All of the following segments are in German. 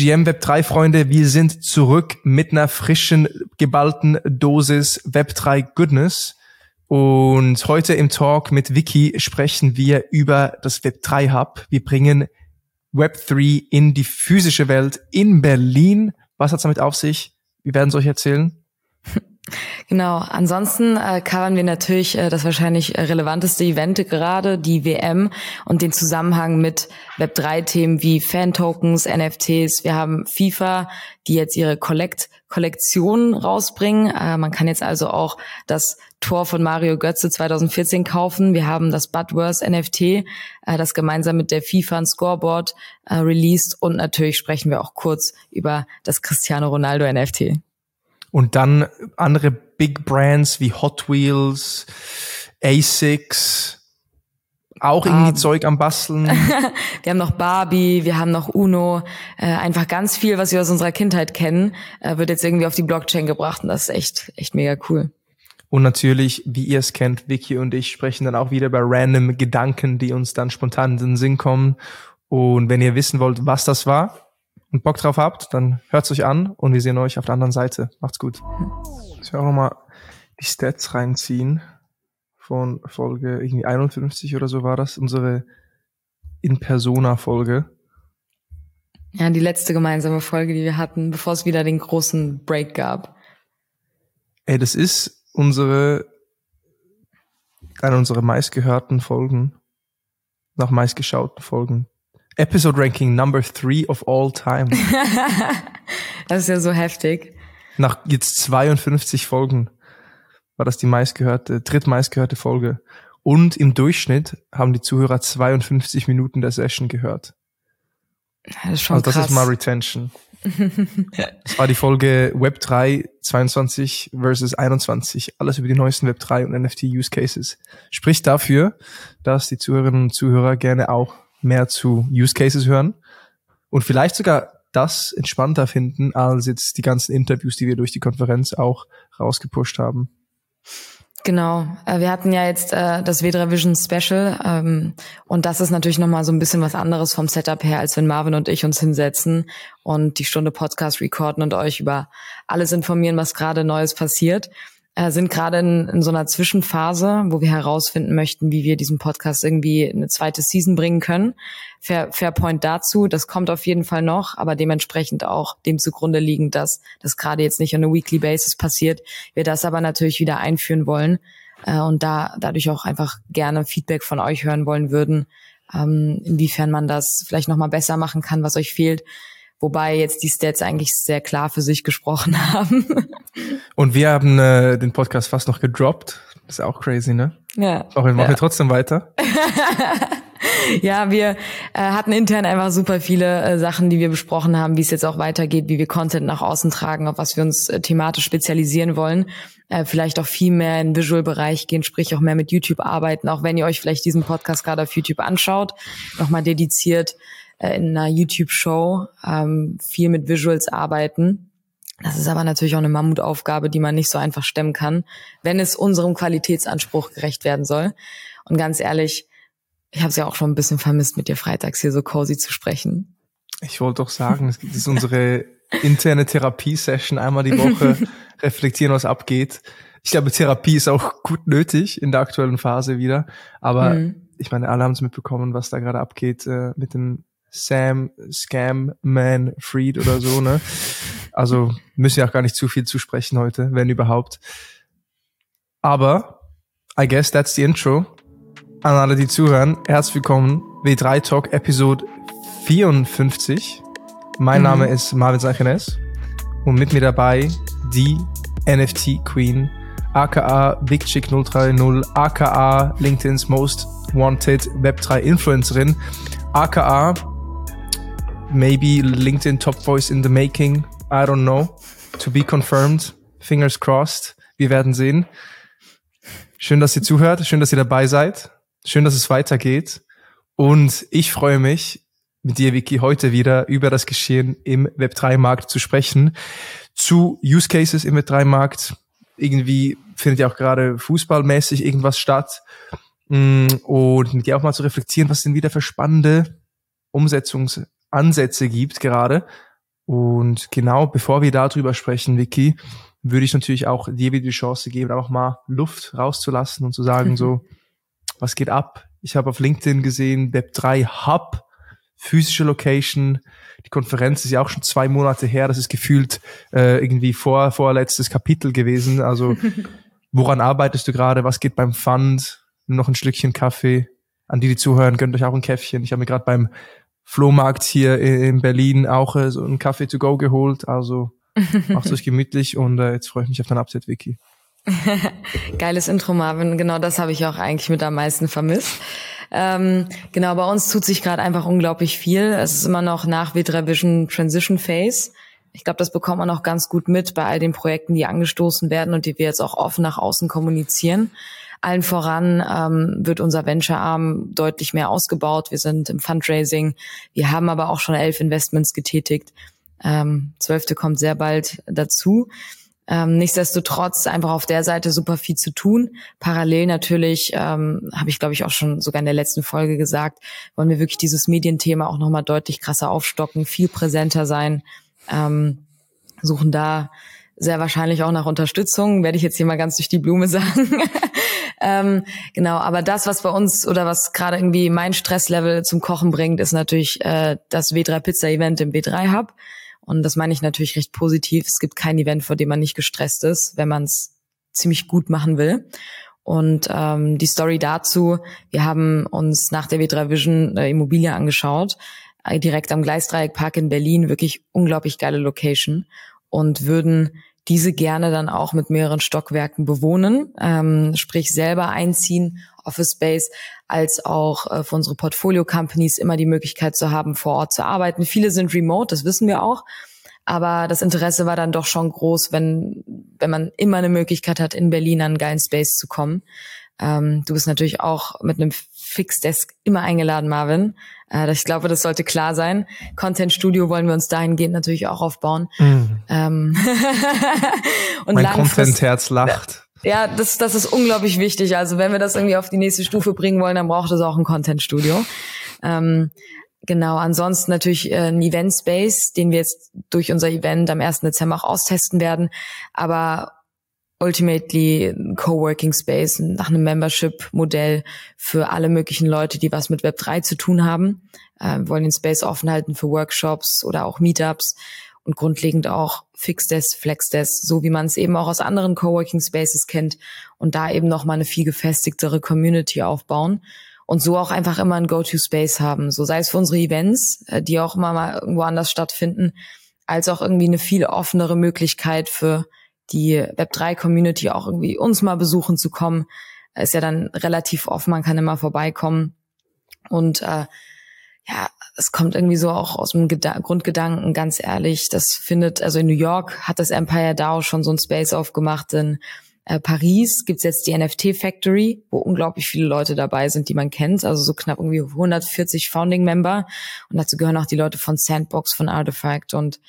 GM Web 3 Freunde, wir sind zurück mit einer frischen, geballten Dosis Web 3 Goodness. Und heute im Talk mit Vicky sprechen wir über das Web 3 Hub. Wir bringen Web 3 in die physische Welt in Berlin. Was hat's damit auf sich? Wir werden es euch erzählen. Genau. Ansonsten äh, covern wir natürlich äh, das wahrscheinlich äh, relevanteste Event gerade, die WM und den Zusammenhang mit Web3-Themen wie Fan-Tokens, NFTs. Wir haben FIFA, die jetzt ihre Collect Kollektion rausbringen. Äh, man kann jetzt also auch das Tor von Mario Götze 2014 kaufen. Wir haben das Budworth NFT, äh, das gemeinsam mit der FIFA ein Scoreboard äh, released und natürlich sprechen wir auch kurz über das Cristiano Ronaldo NFT. Und dann andere Big Brands wie Hot Wheels, ASICS, auch irgendwie Zeug am Basteln. wir haben noch Barbie, wir haben noch Uno, äh, einfach ganz viel, was wir aus unserer Kindheit kennen, äh, wird jetzt irgendwie auf die Blockchain gebracht und das ist echt, echt mega cool. Und natürlich, wie ihr es kennt, Vicky und ich sprechen dann auch wieder über random Gedanken, die uns dann spontan in den Sinn kommen. Und wenn ihr wissen wollt, was das war, und Bock drauf habt, dann hört's euch an und wir sehen euch auf der anderen Seite. Macht's gut. Ich will auch nochmal die Stats reinziehen von Folge irgendwie 51 oder so war das, unsere In-Persona-Folge. Ja, die letzte gemeinsame Folge, die wir hatten, bevor es wieder den großen Break gab. Ey, das ist unsere, eine unserer meistgehörten Folgen, nach meistgeschauten Folgen. Episode Ranking Number Three of all time. das ist ja so heftig. Nach jetzt 52 Folgen war das die meistgehörte, drittmeistgehörte Folge. Und im Durchschnitt haben die Zuhörer 52 Minuten der Session gehört. Das ist schon also das krass. ist mal Retention. das war die Folge Web 3 22 versus 21. Alles über die neuesten Web 3 und NFT Use Cases. Spricht dafür, dass die Zuhörerinnen und Zuhörer gerne auch mehr zu Use Cases hören und vielleicht sogar das entspannter finden als jetzt die ganzen Interviews, die wir durch die Konferenz auch rausgepusht haben. Genau, äh, wir hatten ja jetzt äh, das W3 Vision Special ähm, und das ist natürlich nochmal so ein bisschen was anderes vom Setup her, als wenn Marvin und ich uns hinsetzen und die Stunde Podcast recorden und euch über alles informieren, was gerade Neues passiert äh, sind gerade in, in so einer Zwischenphase, wo wir herausfinden möchten, wie wir diesen Podcast irgendwie eine zweite Season bringen können. Fair, fair Point dazu, das kommt auf jeden Fall noch, aber dementsprechend auch dem zugrunde liegend, dass das gerade jetzt nicht on a weekly basis passiert, wir das aber natürlich wieder einführen wollen äh, und da dadurch auch einfach gerne Feedback von euch hören wollen würden, ähm, inwiefern man das vielleicht nochmal besser machen kann, was euch fehlt wobei jetzt die Stats eigentlich sehr klar für sich gesprochen haben. Und wir haben äh, den Podcast fast noch gedroppt. Das ist auch crazy, ne? Ja. Auch wir machen ja. trotzdem weiter. ja, wir äh, hatten intern einfach super viele äh, Sachen, die wir besprochen haben, wie es jetzt auch weitergeht, wie wir Content nach außen tragen, auf was wir uns äh, thematisch spezialisieren wollen. Äh, vielleicht auch viel mehr in Visual-Bereich gehen, sprich auch mehr mit YouTube arbeiten, auch wenn ihr euch vielleicht diesen Podcast gerade auf YouTube anschaut, nochmal dediziert äh, in einer YouTube-Show ähm, viel mit Visuals arbeiten. Das ist aber natürlich auch eine Mammutaufgabe, die man nicht so einfach stemmen kann, wenn es unserem Qualitätsanspruch gerecht werden soll. Und ganz ehrlich, ich habe es ja auch schon ein bisschen vermisst, mit dir freitags hier so cozy zu sprechen. Ich wollte doch sagen, es ist unsere interne Therapiesession einmal die Woche, reflektieren, was abgeht. Ich glaube, Therapie ist auch gut nötig in der aktuellen Phase wieder. Aber mhm. ich meine, alle haben es mitbekommen, was da gerade abgeht äh, mit dem Sam Scam Man Freed oder so, ne? Also müssen ja auch gar nicht zu viel zusprechen heute, wenn überhaupt. Aber I guess that's the intro. An alle, die zuhören, herzlich willkommen. W3 Talk Episode 54. Mein mhm. Name ist Marvin Sanchenes und mit mir dabei die NFT Queen, aka Big Chick 030, aka LinkedIn's Most Wanted Web3 Influencerin, aka maybe LinkedIn top voice in the making. I don't know. To be confirmed. Fingers crossed. Wir werden sehen. Schön, dass ihr zuhört. Schön, dass ihr dabei seid. Schön, dass es weitergeht. Und ich freue mich, mit dir, Vicky, heute wieder über das Geschehen im Web3-Markt zu sprechen. Zu Use Cases im Web3-Markt. Irgendwie findet ja auch gerade fußballmäßig irgendwas statt. Mm, und mit dir auch mal zu reflektieren, was sind wieder für spannende Umsetzungs Ansätze gibt gerade. Und genau bevor wir darüber sprechen, Vicky, würde ich natürlich auch dir wieder die Chance geben, einfach mal Luft rauszulassen und zu sagen, so, was geht ab? Ich habe auf LinkedIn gesehen, Web3 Hub, physische Location. Die Konferenz ist ja auch schon zwei Monate her. Das ist gefühlt äh, irgendwie vor vorletztes Kapitel gewesen. Also woran arbeitest du gerade? Was geht beim Fund? Noch ein Stückchen Kaffee. An die, die zuhören, gönnt euch auch ein Käffchen. Ich habe mir gerade beim Flohmarkt hier in Berlin auch äh, so einen Kaffee to go geholt. Also macht euch gemütlich und äh, jetzt freue ich mich auf dein Update, Vicky. Geiles Intro, Marvin. Genau das habe ich auch eigentlich mit am meisten vermisst. Ähm, genau, bei uns tut sich gerade einfach unglaublich viel. Es ist immer noch nach V3 Vision Transition Phase. Ich glaube, das bekommt man auch ganz gut mit bei all den Projekten, die angestoßen werden und die wir jetzt auch offen nach außen kommunizieren. Allen voran ähm, wird unser Venture-Arm deutlich mehr ausgebaut. Wir sind im Fundraising. Wir haben aber auch schon elf Investments getätigt. Ähm, zwölfte kommt sehr bald dazu. Ähm, nichtsdestotrotz einfach auf der Seite super viel zu tun. Parallel natürlich, ähm, habe ich glaube ich auch schon sogar in der letzten Folge gesagt, wollen wir wirklich dieses Medienthema auch nochmal deutlich krasser aufstocken, viel präsenter sein, ähm, suchen da sehr wahrscheinlich auch nach Unterstützung, werde ich jetzt hier mal ganz durch die Blume sagen. ähm, genau, aber das, was bei uns oder was gerade irgendwie mein Stresslevel zum Kochen bringt, ist natürlich äh, das W3 Pizza Event im W3 Hub. Und das meine ich natürlich recht positiv. Es gibt kein Event, vor dem man nicht gestresst ist, wenn man es ziemlich gut machen will. Und ähm, die Story dazu, wir haben uns nach der W3 Vision äh, Immobilie angeschaut, äh, direkt am Gleisdreieckpark in Berlin, wirklich unglaublich geile Location und würden diese gerne dann auch mit mehreren Stockwerken bewohnen, ähm, sprich selber einziehen, Office Space, als auch äh, für unsere Portfolio-Companies immer die Möglichkeit zu haben, vor Ort zu arbeiten. Viele sind remote, das wissen wir auch. Aber das Interesse war dann doch schon groß, wenn, wenn man immer eine Möglichkeit hat, in Berlin an einen geilen Space zu kommen. Ähm, du bist natürlich auch mit einem Fixdesk immer eingeladen, Marvin. Äh, ich glaube, das sollte klar sein. Content Studio wollen wir uns dahingehend natürlich auch aufbauen. Mhm. Ähm und mein Content-Herz lacht. Ja, das, das ist unglaublich wichtig. Also wenn wir das irgendwie auf die nächste Stufe bringen wollen, dann braucht es auch ein Content Studio. Ähm, genau, ansonsten natürlich äh, ein Event Space, den wir jetzt durch unser Event am 1. Dezember auch austesten werden. Aber ultimately Coworking Space nach einem Membership-Modell für alle möglichen Leute, die was mit Web 3 zu tun haben. Wir wollen den Space offen halten für Workshops oder auch Meetups und grundlegend auch Fixdesk, Flexdesk, so wie man es eben auch aus anderen Coworking Spaces kennt und da eben noch mal eine viel gefestigtere Community aufbauen und so auch einfach immer ein Go-to-Space haben, so sei es für unsere Events, äh, die auch immer mal irgendwo anders stattfinden, als auch irgendwie eine viel offenere Möglichkeit für die Web3-Community auch irgendwie uns mal besuchen zu kommen. Ist ja dann relativ offen, man kann immer vorbeikommen. Und äh, ja, es kommt irgendwie so auch aus dem Geda Grundgedanken, ganz ehrlich, das findet, also in New York hat das Empire DAO schon so ein Space aufgemacht, in äh, Paris gibt's jetzt die NFT Factory, wo unglaublich viele Leute dabei sind, die man kennt, also so knapp irgendwie 140 Founding Member und dazu gehören auch die Leute von Sandbox, von Artifact und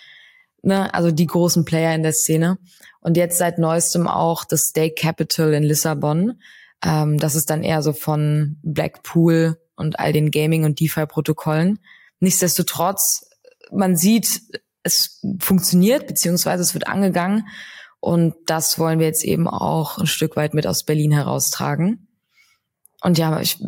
ne, also die großen Player in der Szene. Und jetzt seit neuestem auch das Stake Capital in Lissabon. Ähm, das ist dann eher so von Blackpool und all den Gaming- und DeFi-Protokollen. Nichtsdestotrotz, man sieht, es funktioniert, beziehungsweise es wird angegangen. Und das wollen wir jetzt eben auch ein Stück weit mit aus Berlin heraustragen. Und ja, ich,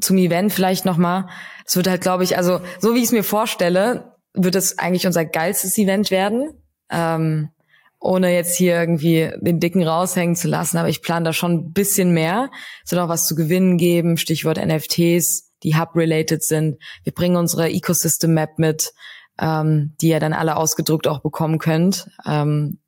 zum Event vielleicht nochmal. Es wird halt, glaube ich, also so wie ich es mir vorstelle, wird es eigentlich unser geilstes Event werden. Ähm, ohne jetzt hier irgendwie den Dicken raushängen zu lassen, aber ich plane da schon ein bisschen mehr. Es wird auch was zu gewinnen geben, Stichwort NFTs, die Hub-related sind. Wir bringen unsere Ecosystem-Map mit, ähm, die ihr dann alle ausgedruckt auch bekommen könnt, ähm,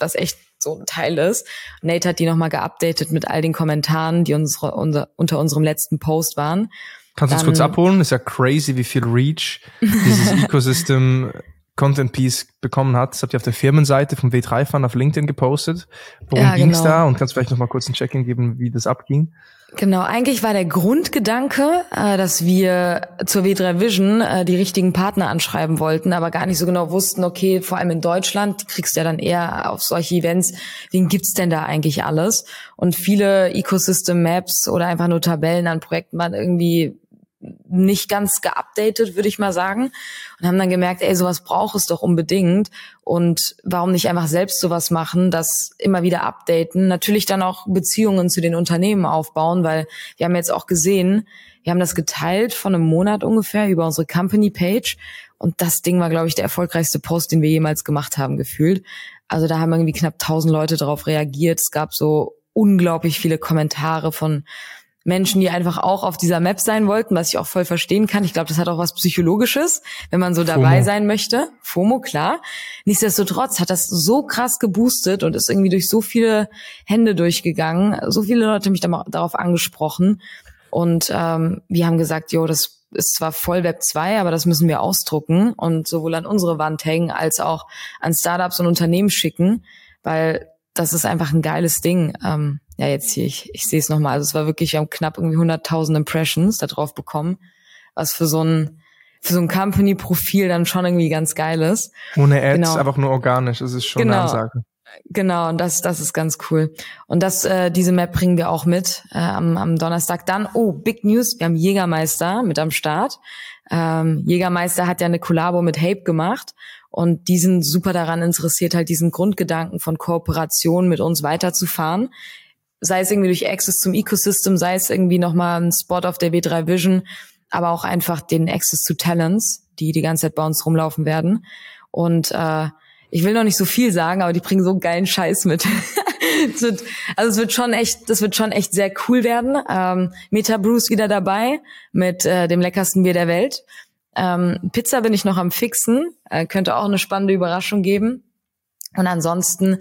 was echt so ein Teil ist. Nate hat die nochmal geupdatet mit all den Kommentaren, die unsere, unser, unter unserem letzten Post waren. Kannst du uns kurz abholen? Ist ja crazy, wie viel Reach dieses Ecosystem Content Piece bekommen hat. Das habt ihr auf der Firmenseite vom W3 Fund auf LinkedIn gepostet. Worum ja, ging's genau. da? Und kannst du vielleicht noch mal kurz ein Check-in geben, wie das abging? Genau, eigentlich war der Grundgedanke, äh, dass wir zur W3 Vision äh, die richtigen Partner anschreiben wollten, aber gar nicht so genau wussten, okay, vor allem in Deutschland kriegst du ja dann eher auf solche Events, wen gibt's denn da eigentlich alles? Und viele Ecosystem Maps oder einfach nur Tabellen an Projekten waren irgendwie nicht ganz geupdatet, würde ich mal sagen. Und haben dann gemerkt, ey, sowas braucht es doch unbedingt. Und warum nicht einfach selbst sowas machen, das immer wieder updaten, natürlich dann auch Beziehungen zu den Unternehmen aufbauen, weil wir haben jetzt auch gesehen, wir haben das geteilt von einem Monat ungefähr über unsere Company-Page. Und das Ding war, glaube ich, der erfolgreichste Post, den wir jemals gemacht haben, gefühlt. Also da haben irgendwie knapp 1000 Leute darauf reagiert. Es gab so unglaublich viele Kommentare von Menschen, die einfach auch auf dieser Map sein wollten, was ich auch voll verstehen kann. Ich glaube, das hat auch was Psychologisches, wenn man so dabei FOMO. sein möchte. FOMO, klar. Nichtsdestotrotz hat das so krass geboostet und ist irgendwie durch so viele Hände durchgegangen. So viele Leute haben mich darauf angesprochen. Und ähm, wir haben gesagt, jo, das ist zwar voll Web 2, aber das müssen wir ausdrucken und sowohl an unsere Wand hängen als auch an Startups und Unternehmen schicken, weil das ist einfach ein geiles Ding. Ähm, ja, jetzt hier, ich, ich sehe es nochmal. Also es war wirklich, wir haben knapp irgendwie 100.000 Impressions da drauf bekommen, was für so ein für so ein Company-Profil dann schon irgendwie ganz geil ist. Ohne Ads, genau. einfach nur organisch. Das ist schon genau. eine Ansage. Genau, und das, das ist ganz cool. Und das, äh, diese Map bringen wir auch mit äh, am, am Donnerstag. Dann, oh, Big News, wir haben Jägermeister mit am Start. Ähm, Jägermeister hat ja eine Kollabo mit Hape gemacht und die sind super daran interessiert, halt diesen Grundgedanken von Kooperation mit uns weiterzufahren sei es irgendwie durch Access zum Ecosystem, sei es irgendwie nochmal ein Spot auf der W3 Vision, aber auch einfach den Access to Talents, die die ganze Zeit bei uns rumlaufen werden. Und äh, ich will noch nicht so viel sagen, aber die bringen so geilen Scheiß mit. es wird, also es wird schon echt, das wird schon echt sehr cool werden. Ähm, Meta Bruce wieder dabei mit äh, dem leckersten Bier der Welt. Ähm, Pizza bin ich noch am fixen, äh, könnte auch eine spannende Überraschung geben. Und ansonsten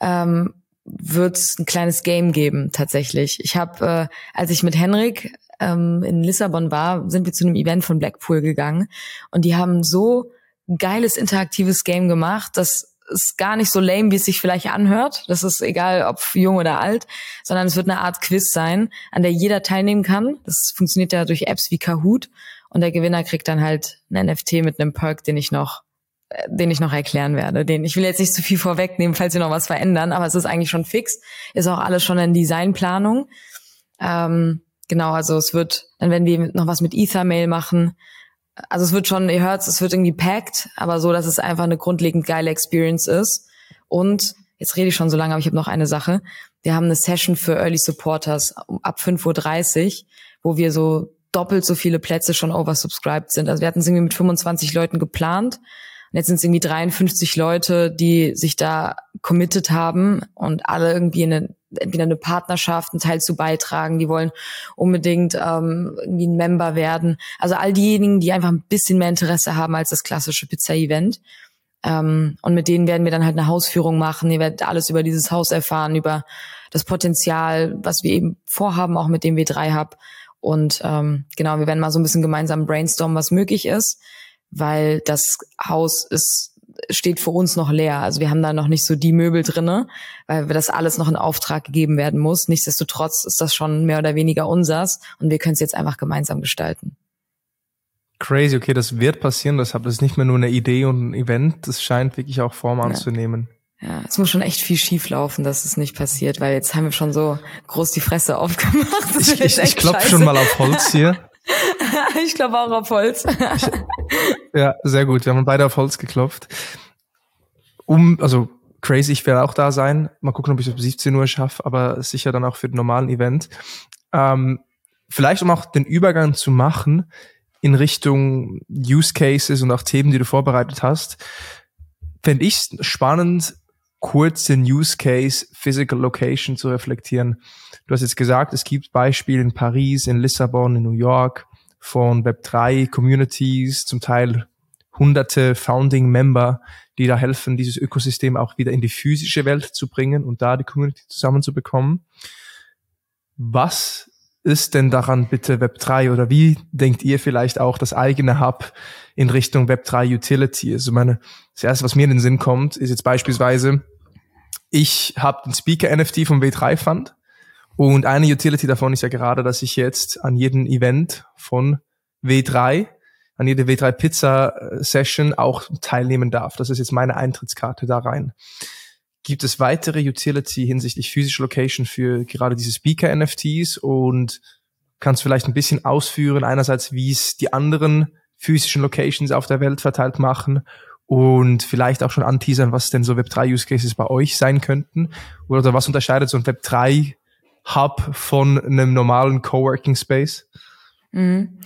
ähm, wird es ein kleines Game geben tatsächlich. Ich habe, äh, als ich mit Henrik ähm, in Lissabon war, sind wir zu einem Event von Blackpool gegangen und die haben so geiles interaktives Game gemacht, das ist gar nicht so lame, wie es sich vielleicht anhört. Das ist egal, ob jung oder alt, sondern es wird eine Art Quiz sein, an der jeder teilnehmen kann. Das funktioniert ja durch Apps wie Kahoot und der Gewinner kriegt dann halt ein NFT mit einem Perk, den ich noch den ich noch erklären werde. Den ich will jetzt nicht zu viel vorwegnehmen, falls wir noch was verändern, aber es ist eigentlich schon fix. Ist auch alles schon in Designplanung. Ähm, genau, also es wird, dann werden wir noch was mit Ethermail machen. Also es wird schon, ihr hört es wird irgendwie packed, aber so, dass es einfach eine grundlegend geile Experience ist. Und jetzt rede ich schon so lange, aber ich habe noch eine Sache. Wir haben eine Session für Early Supporters ab 5.30 Uhr, wo wir so doppelt so viele Plätze schon oversubscribed sind. Also wir hatten es irgendwie mit 25 Leuten geplant und jetzt sind es irgendwie 53 Leute, die sich da committed haben und alle irgendwie eine, entweder eine Partnerschaft, einen Teil zu beitragen. Die wollen unbedingt ähm, irgendwie ein Member werden. Also all diejenigen, die einfach ein bisschen mehr Interesse haben als das klassische Pizza-Event. Ähm, und mit denen werden wir dann halt eine Hausführung machen. Ihr werdet alles über dieses Haus erfahren, über das Potenzial, was wir eben vorhaben, auch mit dem W3 Hub. Und ähm, genau, wir werden mal so ein bisschen gemeinsam brainstormen, was möglich ist weil das Haus ist steht für uns noch leer. Also wir haben da noch nicht so die Möbel drinne, weil wir das alles noch in Auftrag gegeben werden muss. Nichtsdestotrotz ist das schon mehr oder weniger unsers und wir können es jetzt einfach gemeinsam gestalten. Crazy, okay, das wird passieren. Deshalb ist nicht mehr nur eine Idee und ein Event. Das scheint wirklich auch Form anzunehmen. Ja, es muss schon echt viel schief laufen, dass es nicht passiert, weil jetzt haben wir schon so groß die Fresse aufgemacht. Das ich ich, ich klopfe schon mal auf Holz hier. ich glaube auch auf Holz. ja, sehr gut. Wir haben beide auf Holz geklopft. Um, also crazy, ich werde auch da sein. Mal gucken, ob ich es bis 17 Uhr schaffe, aber sicher dann auch für den normalen Event. Ähm, vielleicht um auch den Übergang zu machen in Richtung Use Cases und auch Themen, die du vorbereitet hast, fände ich spannend, kurz den Use Case Physical Location zu reflektieren. Du hast jetzt gesagt, es gibt Beispiele in Paris, in Lissabon, in New York von Web3 Communities, zum Teil hunderte Founding Member, die da helfen, dieses Ökosystem auch wieder in die physische Welt zu bringen und da die Community zusammenzubekommen. Was ist denn daran bitte Web3 oder wie denkt ihr vielleicht auch das eigene Hub in Richtung Web3 Utility? Also meine, das erste, was mir in den Sinn kommt, ist jetzt beispielsweise, ich habe den Speaker NFT vom W3 Fund und eine Utility davon ist ja gerade, dass ich jetzt an jedem Event von W3, an jeder W3 Pizza äh, Session auch teilnehmen darf. Das ist jetzt meine Eintrittskarte da rein. Gibt es weitere Utility hinsichtlich physische Location für gerade diese Speaker NFTs und Kannst vielleicht ein bisschen ausführen, einerseits, wie es die anderen physischen Locations auf der Welt verteilt machen und vielleicht auch schon anteasern, was denn so Web3 Use Cases bei euch sein könnten oder was unterscheidet so ein Web3 Hub von einem normalen Coworking Space? Mhm.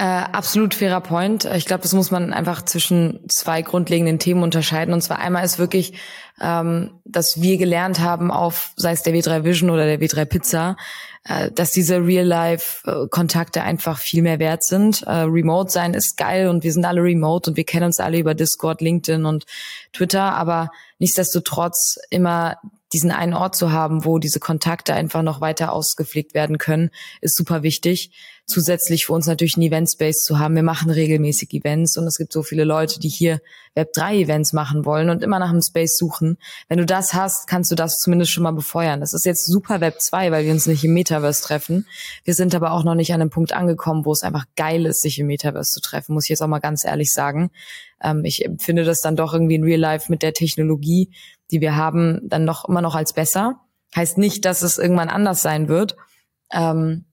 Äh, absolut fairer Point. Ich glaube, das muss man einfach zwischen zwei grundlegenden Themen unterscheiden. Und zwar einmal ist wirklich, ähm, dass wir gelernt haben auf, sei es der W3 Vision oder der W3 Pizza, äh, dass diese Real-Life-Kontakte einfach viel mehr wert sind. Äh, remote sein ist geil und wir sind alle remote und wir kennen uns alle über Discord, LinkedIn und Twitter, aber nichtsdestotrotz immer diesen einen Ort zu haben, wo diese Kontakte einfach noch weiter ausgepflegt werden können, ist super wichtig zusätzlich für uns natürlich ein Event-Space zu haben. Wir machen regelmäßig Events und es gibt so viele Leute, die hier Web3-Events machen wollen und immer nach einem Space suchen. Wenn du das hast, kannst du das zumindest schon mal befeuern. Das ist jetzt super Web2, weil wir uns nicht im Metaverse treffen. Wir sind aber auch noch nicht an einem Punkt angekommen, wo es einfach geil ist, sich im Metaverse zu treffen, muss ich jetzt auch mal ganz ehrlich sagen. Ähm, ich empfinde das dann doch irgendwie in Real Life mit der Technologie, die wir haben, dann noch immer noch als besser. Heißt nicht, dass es irgendwann anders sein wird. Ähm,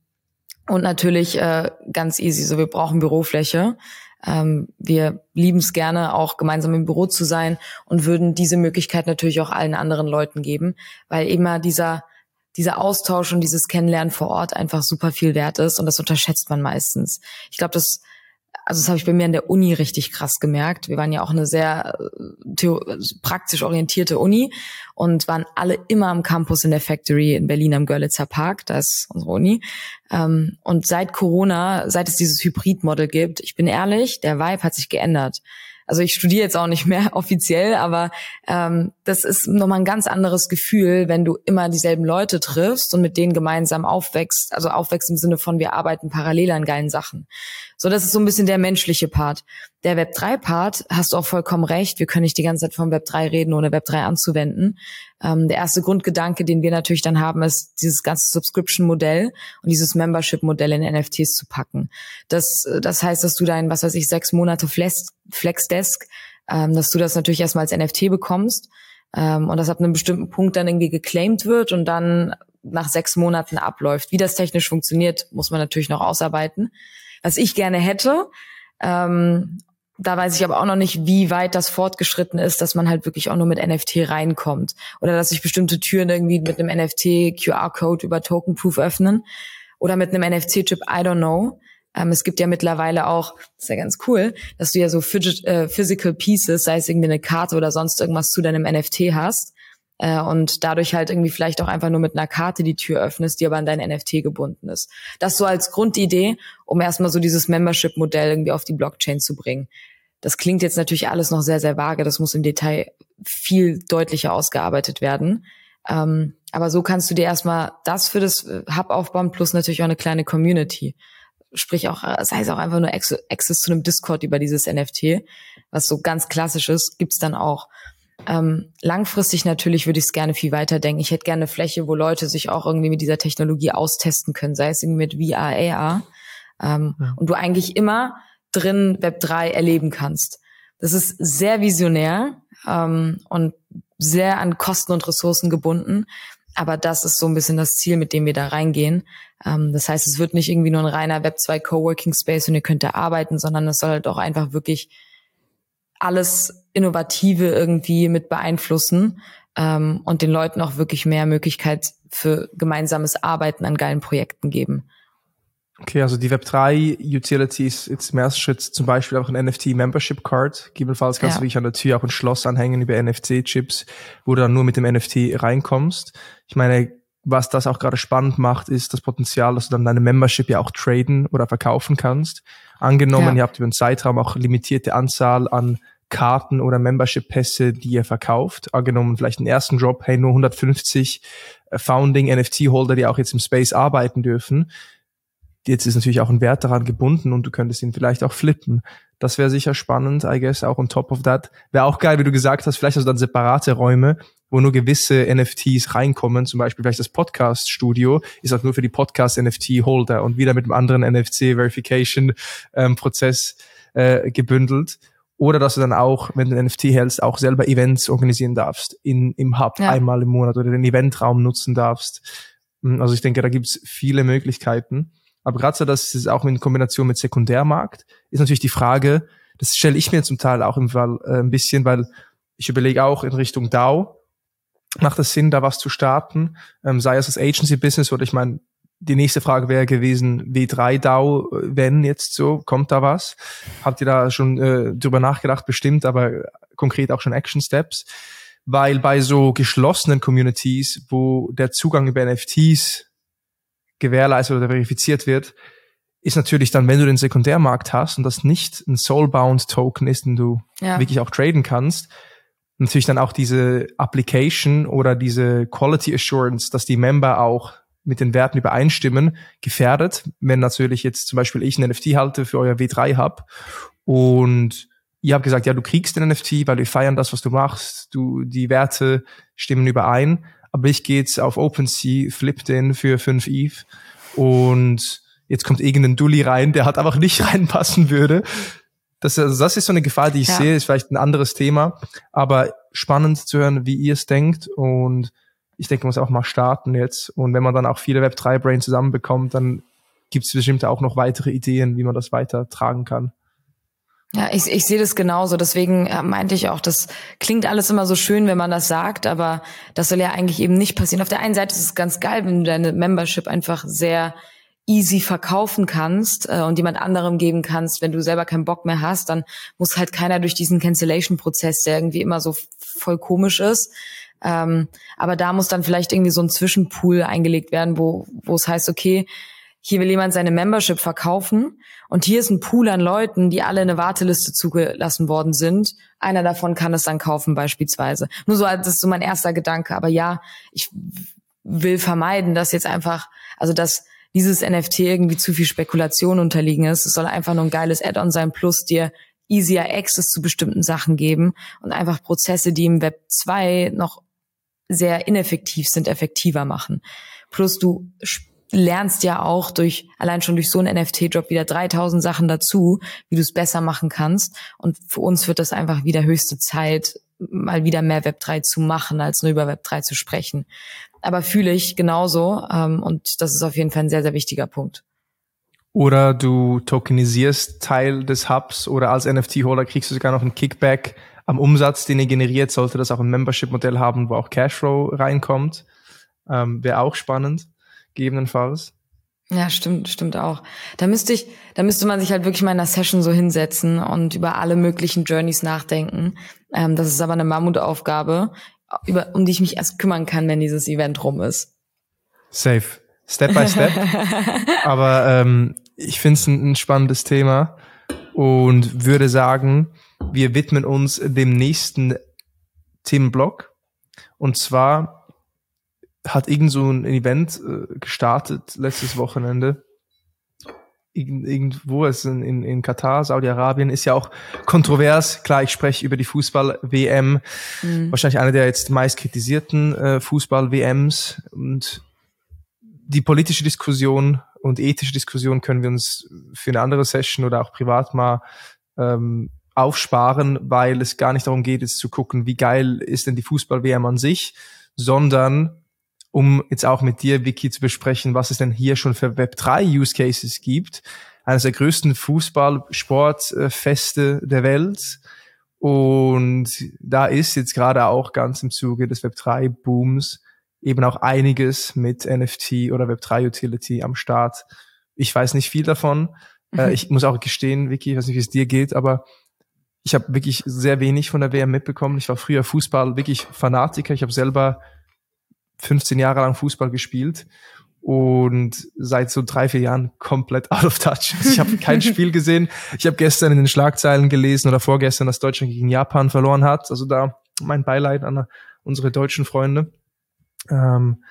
und natürlich äh, ganz easy, so wir brauchen Bürofläche. Ähm, wir lieben es gerne, auch gemeinsam im Büro zu sein und würden diese Möglichkeit natürlich auch allen anderen Leuten geben, weil immer dieser dieser Austausch und dieses Kennenlernen vor Ort einfach super viel wert ist und das unterschätzt man meistens. Ich glaube, das also das habe ich bei mir an der Uni richtig krass gemerkt. Wir waren ja auch eine sehr äh, praktisch orientierte Uni und waren alle immer am Campus in der Factory in Berlin am Görlitzer Park, da ist unsere Uni. Ähm, und seit Corona, seit es dieses Hybrid-Model gibt, ich bin ehrlich, der Vibe hat sich geändert. Also ich studiere jetzt auch nicht mehr offiziell, aber ähm, das ist nochmal ein ganz anderes Gefühl, wenn du immer dieselben Leute triffst und mit denen gemeinsam aufwächst. Also aufwächst im Sinne von, wir arbeiten parallel an geilen Sachen. So, das ist so ein bisschen der menschliche Part. Der Web3-Part, hast du auch vollkommen recht, wir können nicht die ganze Zeit vom Web3 reden, ohne Web3 anzuwenden. Ähm, der erste Grundgedanke, den wir natürlich dann haben, ist, dieses ganze Subscription-Modell und dieses Membership-Modell in NFTs zu packen. Das, das heißt, dass du dein, was weiß ich, sechs Monate Flex, Flexdesk, ähm, dass du das natürlich erstmal als NFT bekommst ähm, und das ab einem bestimmten Punkt dann irgendwie geclaimed wird und dann nach sechs Monaten abläuft. Wie das technisch funktioniert, muss man natürlich noch ausarbeiten was ich gerne hätte. Ähm, da weiß ich aber auch noch nicht, wie weit das fortgeschritten ist, dass man halt wirklich auch nur mit NFT reinkommt. Oder dass sich bestimmte Türen irgendwie mit einem NFT QR-Code über Token Proof öffnen. Oder mit einem NFC-Chip, I don't know. Ähm, es gibt ja mittlerweile auch, ist ja ganz cool, dass du ja so äh, Physical Pieces, sei es irgendwie eine Karte oder sonst irgendwas zu deinem NFT hast äh, und dadurch halt irgendwie vielleicht auch einfach nur mit einer Karte die Tür öffnest, die aber an dein NFT gebunden ist. Das so als Grundidee, um erstmal so dieses Membership-Modell irgendwie auf die Blockchain zu bringen. Das klingt jetzt natürlich alles noch sehr, sehr vage. Das muss im Detail viel deutlicher ausgearbeitet werden. Ähm, aber so kannst du dir erstmal das für das Hub aufbauen, plus natürlich auch eine kleine Community. Sprich auch, sei es auch einfach nur Access zu einem Discord über dieses NFT, was so ganz klassisch ist, gibt's dann auch. Ähm, langfristig natürlich würde ich es gerne viel weiter denken. Ich hätte gerne eine Fläche, wo Leute sich auch irgendwie mit dieser Technologie austesten können, sei es irgendwie mit VR, AR. Ähm, ja. Und du eigentlich immer drin Web 3 erleben kannst. Das ist sehr visionär ähm, und sehr an Kosten und Ressourcen gebunden. Aber das ist so ein bisschen das Ziel, mit dem wir da reingehen. Ähm, das heißt, es wird nicht irgendwie nur ein reiner Web 2 Coworking Space und ihr könnt da arbeiten, sondern es soll halt auch einfach wirklich alles Innovative irgendwie mit beeinflussen ähm, und den Leuten auch wirklich mehr Möglichkeit für gemeinsames Arbeiten an geilen Projekten geben. Okay, also die Web3 Utility ist jetzt im ersten Schritt zum Beispiel auch ein NFT Membership Card. Gegebenenfalls kannst ja. du wirklich an der Tür auch ein Schloss anhängen über NFC-Chips, wo du dann nur mit dem NFT reinkommst. Ich meine, was das auch gerade spannend macht, ist das Potenzial, dass du dann deine Membership ja auch traden oder verkaufen kannst. Angenommen, ja. ihr habt über einen Zeitraum auch limitierte Anzahl an Karten oder Membership-Pässe, die ihr verkauft. Angenommen, vielleicht den ersten Drop, hey, nur 150 äh, Founding NFT-Holder, die auch jetzt im Space arbeiten dürfen. Jetzt ist natürlich auch ein Wert daran gebunden und du könntest ihn vielleicht auch flippen. Das wäre sicher spannend, I guess, auch on top of that. Wäre auch geil, wie du gesagt hast, vielleicht also dann separate Räume, wo nur gewisse NFTs reinkommen, zum Beispiel vielleicht das Podcast-Studio ist auch nur für die Podcast-NFT-Holder und wieder mit einem anderen NFC-Verification-Prozess ähm, äh, gebündelt. Oder dass du dann auch, wenn du ein NFT hältst, auch selber Events organisieren darfst in, im Hub ja. einmal im Monat oder den Eventraum nutzen darfst. Hm, also ich denke, da gibt's viele Möglichkeiten. Aber gerade so, dass es auch in Kombination mit Sekundärmarkt ist natürlich die Frage, das stelle ich mir zum Teil auch im Fall äh, ein bisschen, weil ich überlege auch in Richtung DAO, macht es Sinn, da was zu starten, ähm, sei es das Agency-Business oder ich meine, die nächste Frage wäre gewesen, W3 DAO, wenn jetzt so, kommt da was? Habt ihr da schon äh, drüber nachgedacht? Bestimmt, aber konkret auch schon Action Steps. Weil bei so geschlossenen Communities, wo der Zugang über NFTs gewährleistet oder verifiziert wird, ist natürlich dann, wenn du den Sekundärmarkt hast und das nicht ein Soulbound Token ist, den du ja. wirklich auch traden kannst, natürlich dann auch diese Application oder diese Quality Assurance, dass die Member auch mit den Werten übereinstimmen, gefährdet. Wenn natürlich jetzt zum Beispiel ich ein NFT halte für euer W3 Hub und ihr habt gesagt, ja, du kriegst den NFT, weil wir feiern das, was du machst, du, die Werte stimmen überein, aber ich gehe jetzt auf OpenSea, flip den für 5 ETH und jetzt kommt irgendein Dulli rein, der halt einfach nicht reinpassen würde. Das, also das ist so eine Gefahr, die ich ja. sehe, ist vielleicht ein anderes Thema, aber spannend zu hören, wie ihr es denkt und ich denke, man muss auch mal starten jetzt. Und wenn man dann auch viele Web3-Brain zusammenbekommt, dann gibt es bestimmt auch noch weitere Ideen, wie man das weiter tragen kann. Ja, ich, ich sehe das genauso. Deswegen äh, meinte ich auch, das klingt alles immer so schön, wenn man das sagt, aber das soll ja eigentlich eben nicht passieren. Auf der einen Seite ist es ganz geil, wenn du deine Membership einfach sehr easy verkaufen kannst äh, und jemand anderem geben kannst, wenn du selber keinen Bock mehr hast, dann muss halt keiner durch diesen Cancellation-Prozess, der irgendwie immer so voll komisch ist, ähm, aber da muss dann vielleicht irgendwie so ein Zwischenpool eingelegt werden, wo, wo es heißt, okay, hier will jemand seine Membership verkaufen und hier ist ein Pool an Leuten, die alle in eine Warteliste zugelassen worden sind. Einer davon kann es dann kaufen beispielsweise. Nur so, das ist so mein erster Gedanke. Aber ja, ich will vermeiden, dass jetzt einfach, also dass dieses NFT irgendwie zu viel Spekulation unterliegen ist. Es soll einfach nur ein geiles Add-on sein, plus dir easier Access zu bestimmten Sachen geben und einfach Prozesse, die im Web 2 noch sehr ineffektiv sind, effektiver machen. Plus du lernst ja auch durch, allein schon durch so einen NFT-Job wieder 3000 Sachen dazu, wie du es besser machen kannst. Und für uns wird das einfach wieder höchste Zeit, mal wieder mehr Web 3 zu machen, als nur über Web 3 zu sprechen. Aber fühle ich genauso. Ähm, und das ist auf jeden Fall ein sehr, sehr wichtiger Punkt. Oder du tokenisierst Teil des Hubs oder als NFT-Holder kriegst du sogar noch einen Kickback am Umsatz, den ihr generiert, sollte das auch ein Membership-Modell haben, wo auch Cashflow reinkommt. Ähm, Wäre auch spannend, gegebenenfalls. Ja, stimmt, stimmt auch. Da müsste ich, da müsste man sich halt wirklich mal in einer Session so hinsetzen und über alle möglichen Journeys nachdenken. Ähm, das ist aber eine Mammutaufgabe, über, um die ich mich erst kümmern kann, wenn dieses Event rum ist. Safe. Step by step. aber ähm, ich finde es ein, ein spannendes Thema und würde sagen, wir widmen uns dem nächsten Themenblock. Und zwar hat irgend so ein Event äh, gestartet letztes Wochenende. Irgend, irgendwo ist in, in, in Katar, Saudi-Arabien, ist ja auch kontrovers. Klar, ich spreche über die Fußball-WM. Mhm. Wahrscheinlich eine der jetzt meist kritisierten äh, Fußball-WMs. Und die politische Diskussion und ethische Diskussion können wir uns für eine andere Session oder auch privat mal ähm, aufsparen, weil es gar nicht darum geht, jetzt zu gucken, wie geil ist denn die Fußball-WM an sich, sondern um jetzt auch mit dir, Vicky, zu besprechen, was es denn hier schon für Web3-Use-Cases gibt. Eines der größten Fußball-Sportfeste der Welt. Und da ist jetzt gerade auch ganz im Zuge des Web3-Booms eben auch einiges mit NFT oder Web3-Utility am Start. Ich weiß nicht viel davon. Äh, mhm. Ich muss auch gestehen, Vicky, ich weiß nicht, wie es dir geht, aber ich habe wirklich sehr wenig von der WM mitbekommen. Ich war früher Fußball wirklich Fanatiker. Ich habe selber 15 Jahre lang Fußball gespielt und seit so drei, vier Jahren komplett out of touch. Also ich habe kein Spiel gesehen. Ich habe gestern in den Schlagzeilen gelesen oder vorgestern, dass Deutschland gegen Japan verloren hat. Also da mein Beileid an unsere deutschen Freunde. Ähm,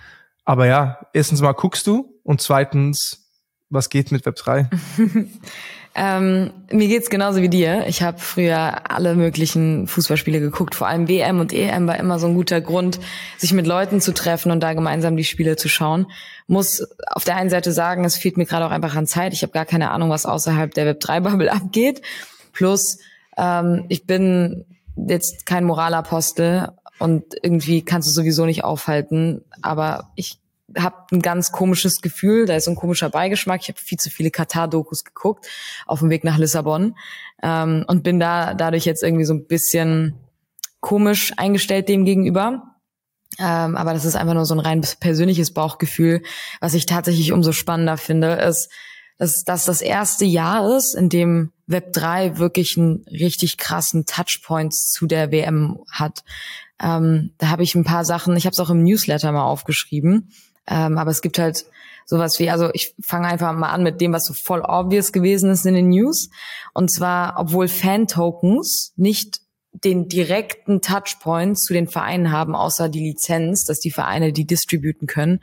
aber ja, erstens mal guckst du und zweitens, was geht mit Web 3? Ähm, mir geht's genauso wie dir. Ich habe früher alle möglichen Fußballspiele geguckt. Vor allem WM und EM war immer so ein guter Grund, sich mit Leuten zu treffen und da gemeinsam die Spiele zu schauen. Muss auf der einen Seite sagen, es fehlt mir gerade auch einfach an Zeit. Ich habe gar keine Ahnung, was außerhalb der Web3-Bubble abgeht. Plus, ähm, ich bin jetzt kein Moralapostel und irgendwie kannst du sowieso nicht aufhalten. Aber ich habe ein ganz komisches Gefühl, da ist so ein komischer Beigeschmack. Ich habe viel zu viele Katar-Dokus geguckt auf dem Weg nach Lissabon ähm, und bin da dadurch jetzt irgendwie so ein bisschen komisch eingestellt dem gegenüber. Ähm, aber das ist einfach nur so ein rein persönliches Bauchgefühl. Was ich tatsächlich umso spannender finde, ist, dass das das erste Jahr ist, in dem Web 3 wirklich einen richtig krassen Touchpoints zu der WM hat. Ähm, da habe ich ein paar Sachen, ich habe es auch im Newsletter mal aufgeschrieben, ähm, aber es gibt halt sowas wie, also ich fange einfach mal an mit dem, was so voll obvious gewesen ist in den News. Und zwar, obwohl Fan-Tokens nicht den direkten Touchpoint zu den Vereinen haben, außer die Lizenz, dass die Vereine die distributen können,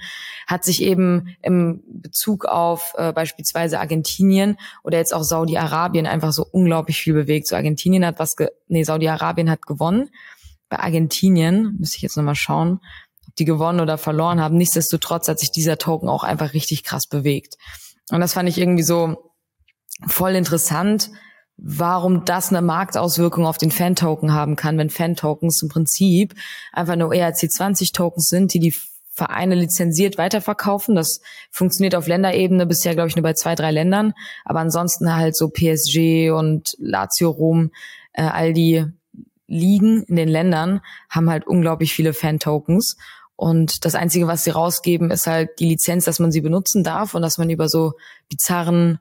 hat sich eben im Bezug auf äh, beispielsweise Argentinien oder jetzt auch Saudi-Arabien einfach so unglaublich viel bewegt. So Argentinien hat was, ge nee, Saudi-Arabien hat gewonnen. Bei Argentinien müsste ich jetzt nochmal schauen, die gewonnen oder verloren haben. Nichtsdestotrotz hat sich dieser Token auch einfach richtig krass bewegt. Und das fand ich irgendwie so voll interessant, warum das eine Marktauswirkung auf den Fan-Token haben kann, wenn Fan-Tokens im Prinzip einfach nur ERC20-Tokens sind, die die Vereine lizenziert weiterverkaufen. Das funktioniert auf Länderebene bisher, glaube ich, nur bei zwei, drei Ländern. Aber ansonsten halt so PSG und Lazio Rom, äh, all die Ligen in den Ländern haben halt unglaublich viele Fan-Tokens. Und das Einzige, was sie rausgeben, ist halt die Lizenz, dass man sie benutzen darf und dass man über so bizarren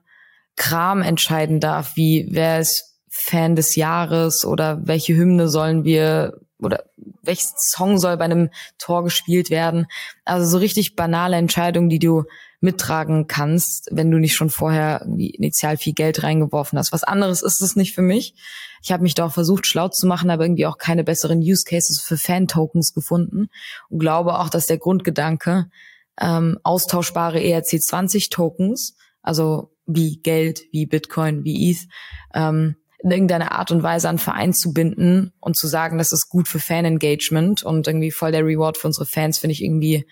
Kram entscheiden darf, wie wer ist Fan des Jahres oder welche Hymne sollen wir oder welches Song soll bei einem Tor gespielt werden. Also so richtig banale Entscheidungen, die du mittragen kannst, wenn du nicht schon vorher initial viel Geld reingeworfen hast. Was anderes ist es nicht für mich. Ich habe mich da auch versucht, schlau zu machen, aber irgendwie auch keine besseren Use Cases für Fan-Tokens gefunden und glaube auch, dass der Grundgedanke ähm, austauschbare ERC20-Tokens, also wie Geld, wie Bitcoin, wie ETH, ähm, in irgendeiner Art und Weise an Verein zu binden und zu sagen, das ist gut für Fan-Engagement und irgendwie voll der Reward für unsere Fans, finde ich irgendwie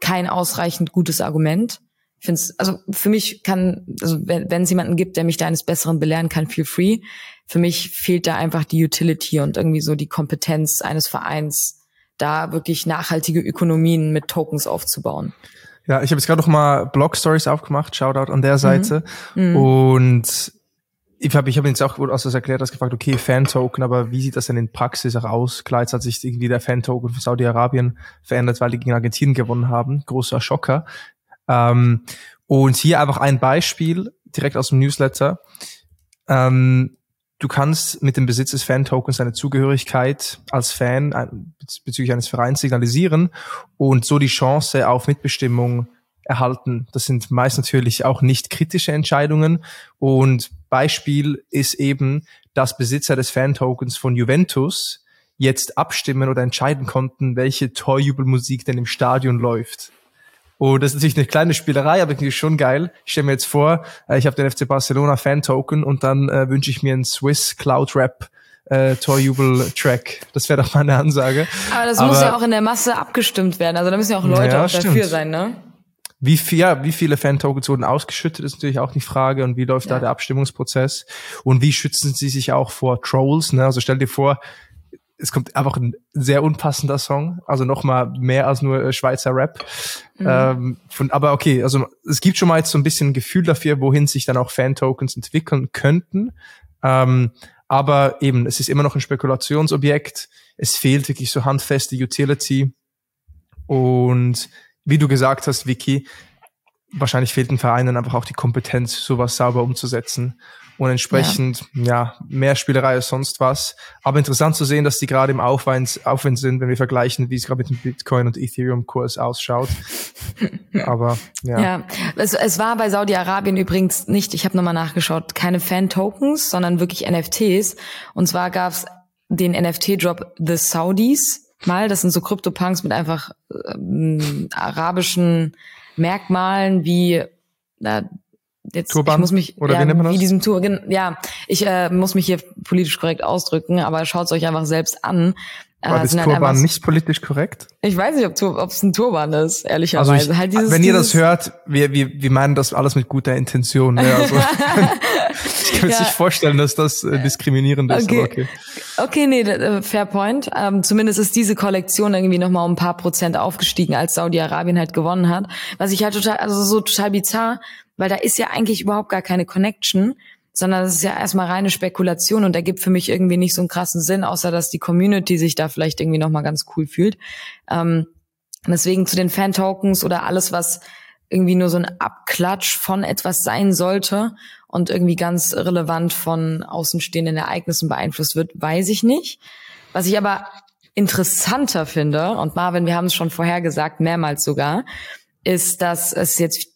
kein ausreichend gutes Argument. Ich finde also für mich kann, also wenn, es jemanden gibt, der mich da eines Besseren belehren kann, feel free. Für mich fehlt da einfach die Utility und irgendwie so die Kompetenz eines Vereins, da wirklich nachhaltige Ökonomien mit Tokens aufzubauen. Ja, ich habe jetzt gerade noch mal Blog Stories aufgemacht, Shoutout an der mhm. Seite. Mhm. Und ich habe ich hab jetzt auch, als du das erklärt hast, gefragt, okay, Fan-Token, aber wie sieht das denn in Praxis auch aus? Klar, jetzt hat sich irgendwie der Fan-Token für Saudi-Arabien verändert, weil die gegen Argentinien gewonnen haben. Großer Schocker. Ähm, und hier einfach ein Beispiel, direkt aus dem Newsletter. Ähm, Du kannst mit dem Besitz des Fan-Tokens deine Zugehörigkeit als Fan bezüglich eines Vereins signalisieren und so die Chance auf Mitbestimmung erhalten. Das sind meist natürlich auch nicht kritische Entscheidungen. Und Beispiel ist eben, dass Besitzer des Fan-Tokens von Juventus jetzt abstimmen oder entscheiden konnten, welche Torjubelmusik denn im Stadion läuft. Und das ist natürlich eine kleine Spielerei, aber irgendwie schon geil. Ich stelle mir jetzt vor, äh, ich habe den FC Barcelona Fan-Token und dann äh, wünsche ich mir einen Swiss Cloud Rap äh, Torjubel-Track. Das wäre doch mal eine Ansage. Aber das aber, muss ja auch in der Masse abgestimmt werden. Also da müssen ja auch Leute ja, auch dafür sein, ne? Wie, viel, ja, wie viele Fan-Tokens wurden ausgeschüttet, ist natürlich auch die Frage. Und wie läuft ja. da der Abstimmungsprozess? Und wie schützen sie sich auch vor Trolls? Ne? Also stell dir vor, es kommt einfach ein sehr unpassender Song, also nochmal mehr als nur äh, Schweizer Rap. Mhm. Ähm, von, aber okay, also es gibt schon mal jetzt so ein bisschen ein Gefühl dafür, wohin sich dann auch Fan-Tokens entwickeln könnten. Ähm, aber eben, es ist immer noch ein Spekulationsobjekt. Es fehlt wirklich so handfeste Utility. Und wie du gesagt hast, Vicky, wahrscheinlich fehlt den Vereinen einfach auch die Kompetenz, sowas sauber umzusetzen und entsprechend ja. ja. mehr Spielerei als sonst was. Aber interessant zu sehen, dass die gerade im Aufwind, Aufwind sind, wenn wir vergleichen, wie es gerade mit dem Bitcoin und Ethereum Kurs ausschaut. Aber ja. Ja, es, es war bei Saudi-Arabien übrigens nicht, ich habe nochmal nachgeschaut, keine Fan-Tokens, sondern wirklich NFTs. Und zwar gab's den NFT-Drop The Saudis mal. Das sind so Krypto-Punks mit einfach ähm, arabischen Merkmalen wie na, jetzt Turban? ich muss mich oder ja, wie nennt man das? Wie diesem Tour, ja, ich äh, muss mich hier politisch korrekt ausdrücken, aber schaut euch einfach selbst an. War das Turban nicht politisch korrekt? Ich weiß nicht, ob es ein Turban ist, ehrlicherweise. Also ich, halt dieses, wenn ihr das hört, wir, wir, wir meinen das alles mit guter Intention. Ne? Also, ich kann mir ja. nicht vorstellen, dass das äh, diskriminierend ist. Okay, okay. okay nee, äh, fair point. Ähm, zumindest ist diese Kollektion irgendwie nochmal um ein paar Prozent aufgestiegen, als Saudi-Arabien halt gewonnen hat. Was ich halt total, also so total bizarr, weil da ist ja eigentlich überhaupt gar keine Connection sondern das ist ja erstmal reine Spekulation und ergibt für mich irgendwie nicht so einen krassen Sinn, außer dass die Community sich da vielleicht irgendwie nochmal ganz cool fühlt. Ähm, deswegen zu den Fan-Tokens oder alles, was irgendwie nur so ein Abklatsch von etwas sein sollte und irgendwie ganz relevant von außenstehenden Ereignissen beeinflusst wird, weiß ich nicht. Was ich aber interessanter finde, und Marvin, wir haben es schon vorher gesagt, mehrmals sogar, ist, dass es jetzt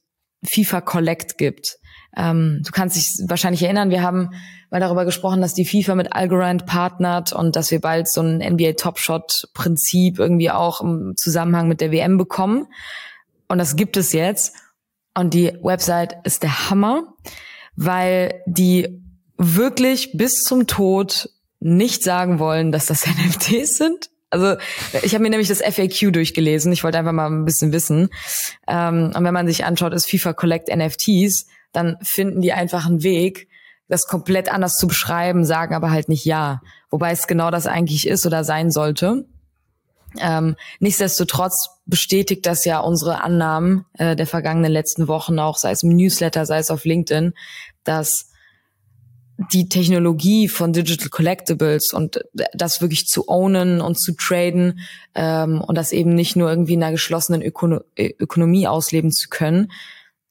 FIFA Collect gibt. Ähm, du kannst dich wahrscheinlich erinnern, wir haben mal darüber gesprochen, dass die FIFA mit Algorand partnert und dass wir bald so ein NBA Top Shot Prinzip irgendwie auch im Zusammenhang mit der WM bekommen. Und das gibt es jetzt. Und die Website ist der Hammer, weil die wirklich bis zum Tod nicht sagen wollen, dass das NFTs sind. Also ich habe mir nämlich das FAQ durchgelesen. Ich wollte einfach mal ein bisschen wissen. Ähm, und wenn man sich anschaut, ist FIFA Collect NFTs, dann finden die einfach einen Weg, das komplett anders zu beschreiben, sagen aber halt nicht ja. Wobei es genau das eigentlich ist oder sein sollte. Ähm, nichtsdestotrotz bestätigt das ja unsere Annahmen äh, der vergangenen letzten Wochen auch, sei es im Newsletter, sei es auf LinkedIn, dass die Technologie von Digital Collectibles und das wirklich zu ownen und zu traden ähm, und das eben nicht nur irgendwie in einer geschlossenen Ökono Ökonomie ausleben zu können,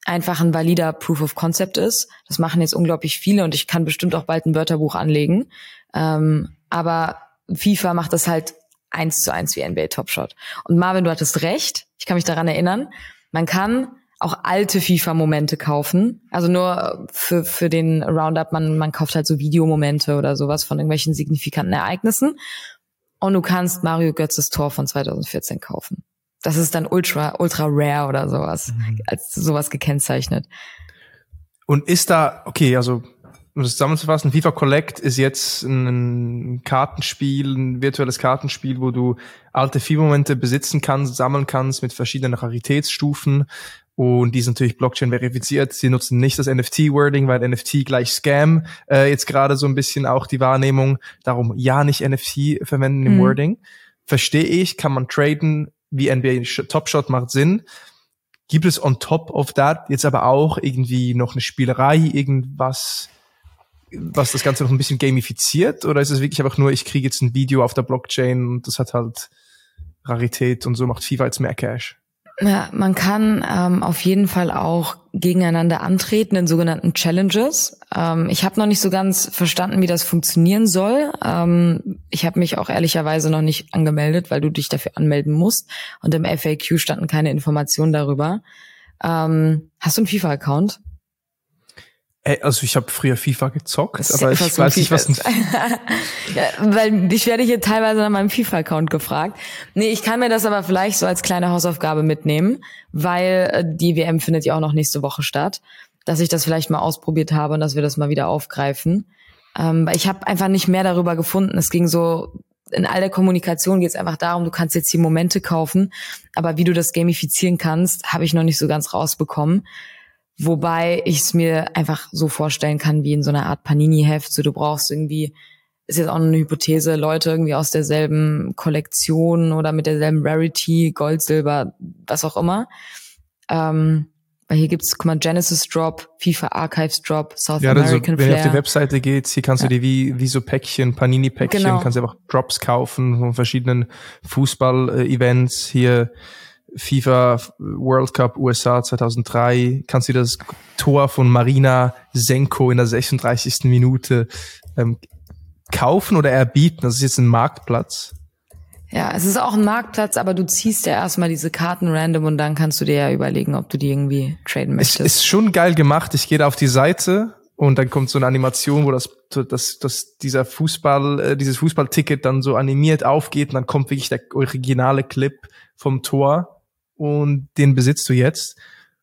einfach ein valider Proof of Concept ist. Das machen jetzt unglaublich viele und ich kann bestimmt auch bald ein Wörterbuch anlegen. Ähm, aber FIFA macht das halt eins zu eins wie NBA Top Shot. Und Marvin, du hattest recht. Ich kann mich daran erinnern. Man kann auch alte FIFA-Momente kaufen. Also nur für, für den Roundup, man, man kauft halt so Videomomente oder sowas von irgendwelchen signifikanten Ereignissen. Und du kannst Mario Götzes Tor von 2014 kaufen. Das ist dann ultra, ultra rare oder sowas, mhm. als sowas gekennzeichnet. Und ist da, okay, also um das zusammenzufassen, FIFA Collect ist jetzt ein Kartenspiel, ein virtuelles Kartenspiel, wo du alte FIFA-Momente besitzen kannst, sammeln kannst mit verschiedenen Raritätsstufen. Und die sind natürlich Blockchain verifiziert. Sie nutzen nicht das NFT-Wording, weil NFT gleich Scam äh, jetzt gerade so ein bisschen auch die Wahrnehmung. Darum ja nicht NFT verwenden im mhm. Wording. Verstehe ich, kann man traden, wie NBA Top Shot macht Sinn. Gibt es on top of that jetzt aber auch irgendwie noch eine Spielerei, irgendwas, was das Ganze noch ein bisschen gamifiziert? Oder ist es wirklich einfach nur, ich kriege jetzt ein Video auf der Blockchain und das hat halt Rarität und so macht FIFA jetzt mehr Cash? Ja, man kann ähm, auf jeden Fall auch gegeneinander antreten in sogenannten Challenges. Ähm, ich habe noch nicht so ganz verstanden, wie das funktionieren soll. Ähm, ich habe mich auch ehrlicherweise noch nicht angemeldet, weil du dich dafür anmelden musst. Und im FAQ standen keine Informationen darüber. Ähm, hast du einen FIFA-Account? Also ich habe früher FIFA gezockt, aber ich weiß nicht, was ein ja, weil ich werde hier teilweise nach meinem FIFA-Account gefragt. Nee, ich kann mir das aber vielleicht so als kleine Hausaufgabe mitnehmen, weil äh, die WM findet ja auch noch nächste Woche statt, dass ich das vielleicht mal ausprobiert habe und dass wir das mal wieder aufgreifen. Ähm, weil ich habe einfach nicht mehr darüber gefunden. Es ging so in all der Kommunikation geht es einfach darum, du kannst jetzt die Momente kaufen, aber wie du das gamifizieren kannst, habe ich noch nicht so ganz rausbekommen. Wobei ich es mir einfach so vorstellen kann wie in so einer Art Panini-Heft. So, du brauchst irgendwie, ist jetzt auch eine Hypothese, Leute irgendwie aus derselben Kollektion oder mit derselben Rarity, Gold, Silber, was auch immer. Ähm, weil hier gibt's, guck mal, Genesis Drop, FIFA Archives Drop, South ja, American also, wenn Flair. du auf die Webseite geht, hier kannst ja. du dir wie, wie so Päckchen, Panini-Päckchen, genau. kannst du einfach Drops kaufen von verschiedenen Fußball-Events. Hier FIFA World Cup USA 2003 kannst du das Tor von Marina Senko in der 36. Minute ähm, kaufen oder erbieten. Das ist jetzt ein Marktplatz. Ja, es ist auch ein Marktplatz, aber du ziehst ja erstmal diese Karten random und dann kannst du dir ja überlegen, ob du die irgendwie traden möchtest. Es ist schon geil gemacht. Ich gehe da auf die Seite und dann kommt so eine Animation, wo das, das, das dieser Fußball, äh, dieses Fußballticket dann so animiert aufgeht und dann kommt wirklich der originale Clip vom Tor und den besitzt du jetzt.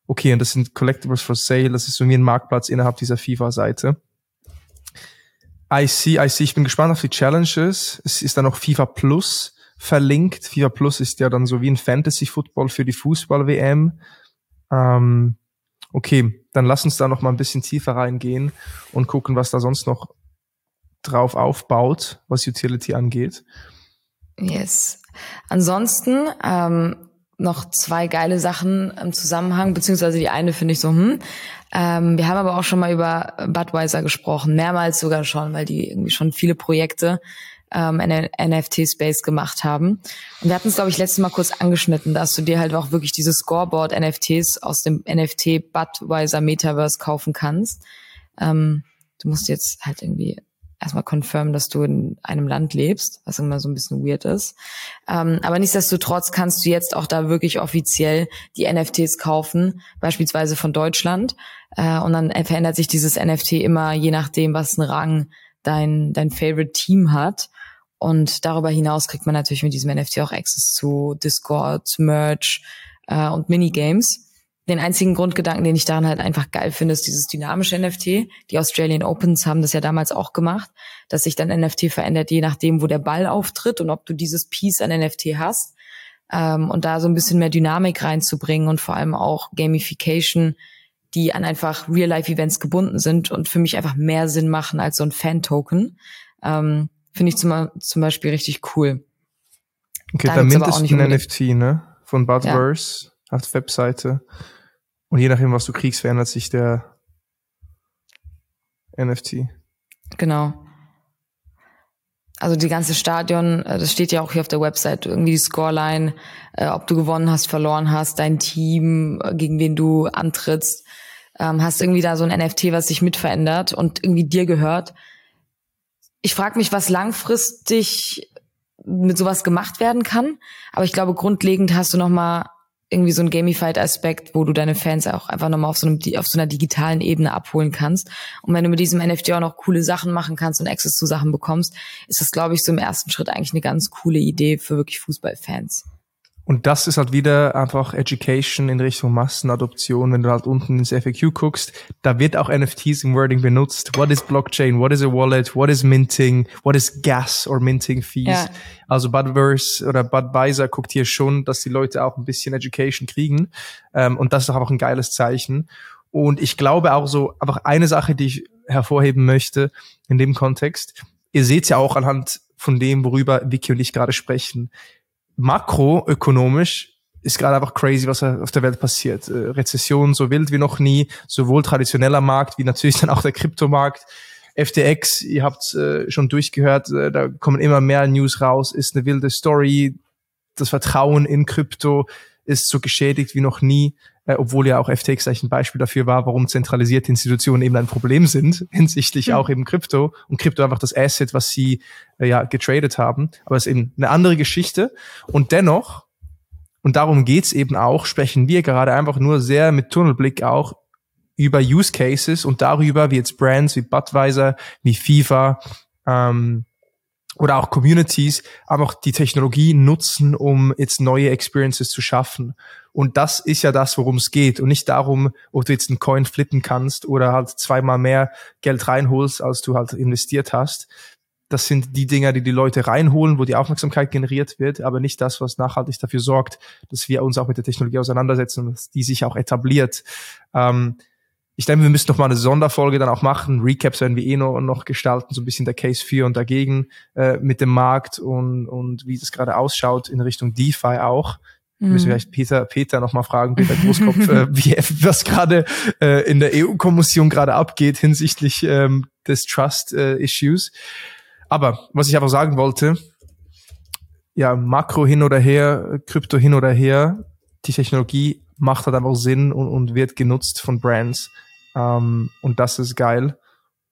Okay, und das sind Collectibles for Sale, das ist so wie ein Marktplatz innerhalb dieser FIFA-Seite. I see, I see, ich bin gespannt auf die Challenges. Es ist dann noch FIFA Plus, verlinkt. FIFA Plus ist ja dann so wie ein Fantasy Football für die Fußball-WM. Ähm, okay, dann lass uns da noch mal ein bisschen tiefer reingehen und gucken, was da sonst noch drauf aufbaut, was Utility angeht. Yes. Ansonsten ähm, noch zwei geile Sachen im Zusammenhang, beziehungsweise die eine finde ich so, hm. Ähm, wir haben aber auch schon mal über Budweiser gesprochen, mehrmals sogar schon, weil die irgendwie schon viele Projekte ähm, in der NFT-Space gemacht haben. Und wir hatten es, glaube ich, letztes Mal kurz angeschnitten, dass du dir halt auch wirklich diese Scoreboard-NFTs aus dem NFT Budweiser Metaverse kaufen kannst. Ähm, du musst jetzt halt irgendwie erstmal confirmen, dass du in einem Land lebst, was immer so ein bisschen weird ist. Ähm, aber nichtsdestotrotz kannst du jetzt auch da wirklich offiziell die NFTs kaufen, beispielsweise von Deutschland. Äh, und dann verändert sich dieses NFT immer je nachdem, was einen Rang dein, dein Favorite Team hat. Und darüber hinaus kriegt man natürlich mit diesem NFT auch Access zu Discord, Merch äh, und Minigames. Den einzigen Grundgedanken, den ich daran halt einfach geil finde, ist dieses dynamische NFT. Die Australian Opens haben das ja damals auch gemacht, dass sich dann NFT verändert, je nachdem, wo der Ball auftritt und ob du dieses Piece an NFT hast. Ähm, und da so ein bisschen mehr Dynamik reinzubringen und vor allem auch Gamification, die an einfach Real-Life-Events gebunden sind und für mich einfach mehr Sinn machen als so ein Fan-Token. Ähm, Finde ich zum, zum Beispiel richtig cool. Okay, da, da mindestens ein NFT, ne? Von Budverse ja. auf der Webseite. Und je nachdem, was du kriegst, verändert sich der NFT. Genau. Also die ganze Stadion, äh, das steht ja auch hier auf der Website, irgendwie die Scoreline, äh, ob du gewonnen hast, verloren hast, dein Team, äh, gegen wen du antrittst, ähm, hast irgendwie da so ein NFT, was sich mitverändert und irgendwie dir gehört. Ich frage mich, was langfristig mit sowas gemacht werden kann, aber ich glaube, grundlegend hast du noch mal irgendwie so ein Gamified-Aspekt, wo du deine Fans auch einfach nochmal auf so, einem, auf so einer digitalen Ebene abholen kannst. Und wenn du mit diesem NFT auch noch coole Sachen machen kannst und Access zu Sachen bekommst, ist das, glaube ich, so im ersten Schritt eigentlich eine ganz coole Idee für wirklich Fußballfans. Und das ist halt wieder einfach Education in Richtung Massenadoption. Wenn du halt unten ins FAQ guckst, da wird auch NFTs im Wording benutzt. What is Blockchain? What is a wallet? What is Minting? What is Gas or Minting Fees? Ja. Also Budverse oder Budweiser guckt hier schon, dass die Leute auch ein bisschen Education kriegen. Ähm, und das ist einfach ein geiles Zeichen. Und ich glaube auch so, einfach eine Sache, die ich hervorheben möchte in dem Kontext. Ihr seht ja auch anhand von dem, worüber Vicky und ich gerade sprechen makroökonomisch ist gerade einfach crazy, was auf der Welt passiert. Äh, Rezession so wild wie noch nie, sowohl traditioneller Markt wie natürlich dann auch der Kryptomarkt. FTX, ihr habt äh, schon durchgehört, äh, da kommen immer mehr News raus, ist eine wilde Story. Das Vertrauen in Krypto ist so geschädigt wie noch nie, äh, obwohl ja auch FTX eigentlich ein Beispiel dafür war, warum zentralisierte Institutionen eben ein Problem sind, hinsichtlich mhm. auch eben Krypto und Krypto einfach das Asset, was sie äh, ja getradet haben. Aber es ist eben eine andere Geschichte. Und dennoch, und darum geht's eben auch, sprechen wir gerade einfach nur sehr mit Tunnelblick auch über Use Cases und darüber, wie jetzt Brands wie Budweiser, wie FIFA, ähm, oder auch Communities einfach die Technologie nutzen, um jetzt neue Experiences zu schaffen. Und das ist ja das, worum es geht. Und nicht darum, ob du jetzt einen Coin flippen kannst oder halt zweimal mehr Geld reinholst, als du halt investiert hast. Das sind die Dinger, die die Leute reinholen, wo die Aufmerksamkeit generiert wird, aber nicht das, was nachhaltig dafür sorgt, dass wir uns auch mit der Technologie auseinandersetzen und dass die sich auch etabliert. Ähm, ich denke, wir müssen noch mal eine Sonderfolge dann auch machen. Recaps werden wir eh noch, noch gestalten, so ein bisschen der Case für und dagegen äh, mit dem Markt und, und wie das gerade ausschaut in Richtung DeFi auch. Mhm. Müssen wir vielleicht Peter, Peter noch mal fragen, Peter Großkopf, äh, wie, was gerade äh, in der EU-Kommission gerade abgeht hinsichtlich ähm, des Trust-Issues. Äh, Aber was ich einfach sagen wollte, ja, Makro hin oder her, Krypto hin oder her, die Technologie macht halt einfach Sinn und, und wird genutzt von Brands. Ähm, und das ist geil.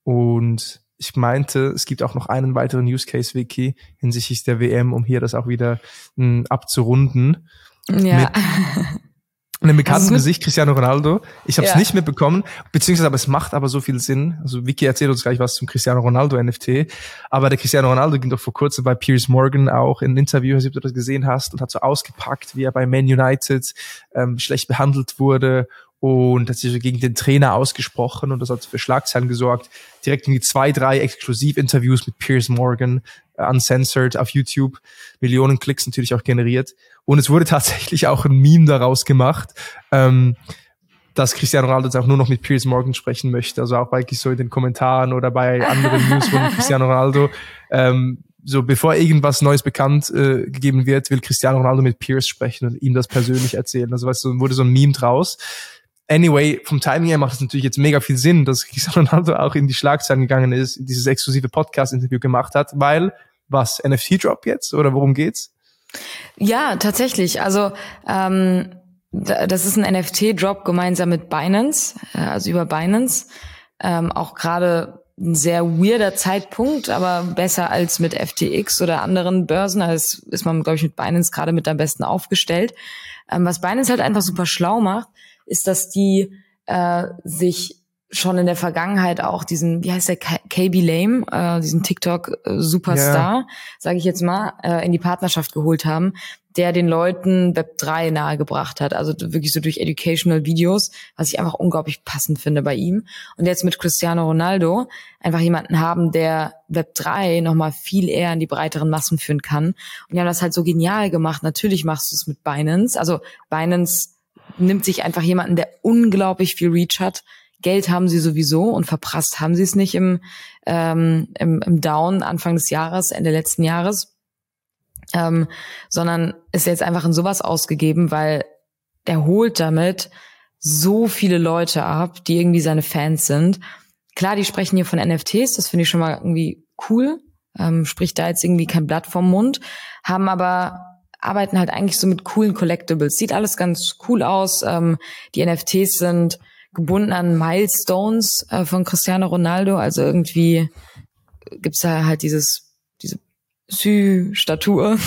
Und ich meinte, es gibt auch noch einen weiteren Use Case Wiki hinsichtlich der WM, um hier das auch wieder mh, hm, abzurunden. Ja. Mit einem bekannten also Gesicht, Cristiano Ronaldo. Ich habe es ja. nicht mitbekommen, beziehungsweise aber es macht aber so viel Sinn. Also Vicky erzählt uns gleich was zum Cristiano Ronaldo NFT. Aber der Cristiano Ronaldo ging doch vor kurzem bei Piers Morgan auch in ein Interview, ob du das gesehen hast, und hat so ausgepackt, wie er bei Man United ähm, schlecht behandelt wurde und hat sich so gegen den Trainer ausgesprochen und das hat für Schlagzeilen gesorgt. Direkt irgendwie zwei, drei Exklusivinterviews mit Piers Morgan uncensored auf YouTube, Millionen Klicks natürlich auch generiert. Und es wurde tatsächlich auch ein Meme daraus gemacht, ähm, dass Cristiano Ronaldo jetzt auch nur noch mit Piers Morgan sprechen möchte. Also auch bei so in den Kommentaren oder bei anderen News von Cristiano Ronaldo. Ähm, so bevor irgendwas Neues bekannt äh, gegeben wird, will Cristiano Ronaldo mit Piers sprechen und ihm das persönlich erzählen. Also weißt du, wurde so ein Meme draus. Anyway, vom Timing her macht es natürlich jetzt mega viel Sinn, dass Cristiano Ronaldo auch in die Schlagzeilen gegangen ist, dieses exklusive Podcast-Interview gemacht hat, weil was, NFT-Drop jetzt oder worum geht's? Ja, tatsächlich. Also ähm, das ist ein NFT-Drop gemeinsam mit Binance, äh, also über Binance. Ähm, auch gerade ein sehr weirder Zeitpunkt, aber besser als mit FTX oder anderen Börsen. Also ist man, glaube ich, mit Binance gerade mit am besten aufgestellt. Ähm, was Binance halt einfach super schlau macht, ist, dass die äh, sich schon in der Vergangenheit auch diesen, wie heißt der, KB Lame, äh, diesen TikTok-Superstar, yeah. sage ich jetzt mal, äh, in die Partnerschaft geholt haben, der den Leuten Web 3 nahegebracht hat. Also wirklich so durch Educational Videos, was ich einfach unglaublich passend finde bei ihm. Und jetzt mit Cristiano Ronaldo einfach jemanden haben, der Web 3 nochmal viel eher in die breiteren Massen führen kann. Und die haben das halt so genial gemacht. Natürlich machst du es mit Binance. Also Binance nimmt sich einfach jemanden, der unglaublich viel Reach hat, Geld haben sie sowieso und verprasst haben sie es nicht im, ähm, im, im Down Anfang des Jahres, Ende letzten Jahres, ähm, sondern ist jetzt einfach in sowas ausgegeben, weil er holt damit so viele Leute ab, die irgendwie seine Fans sind. Klar, die sprechen hier von NFTs, das finde ich schon mal irgendwie cool, ähm, spricht da jetzt irgendwie kein Blatt vom Mund, haben aber arbeiten halt eigentlich so mit coolen Collectibles. Sieht alles ganz cool aus. Ähm, die NFTs sind gebunden an Milestones äh, von Cristiano Ronaldo. Also irgendwie gibt's da halt dieses, diese Sü-Statue.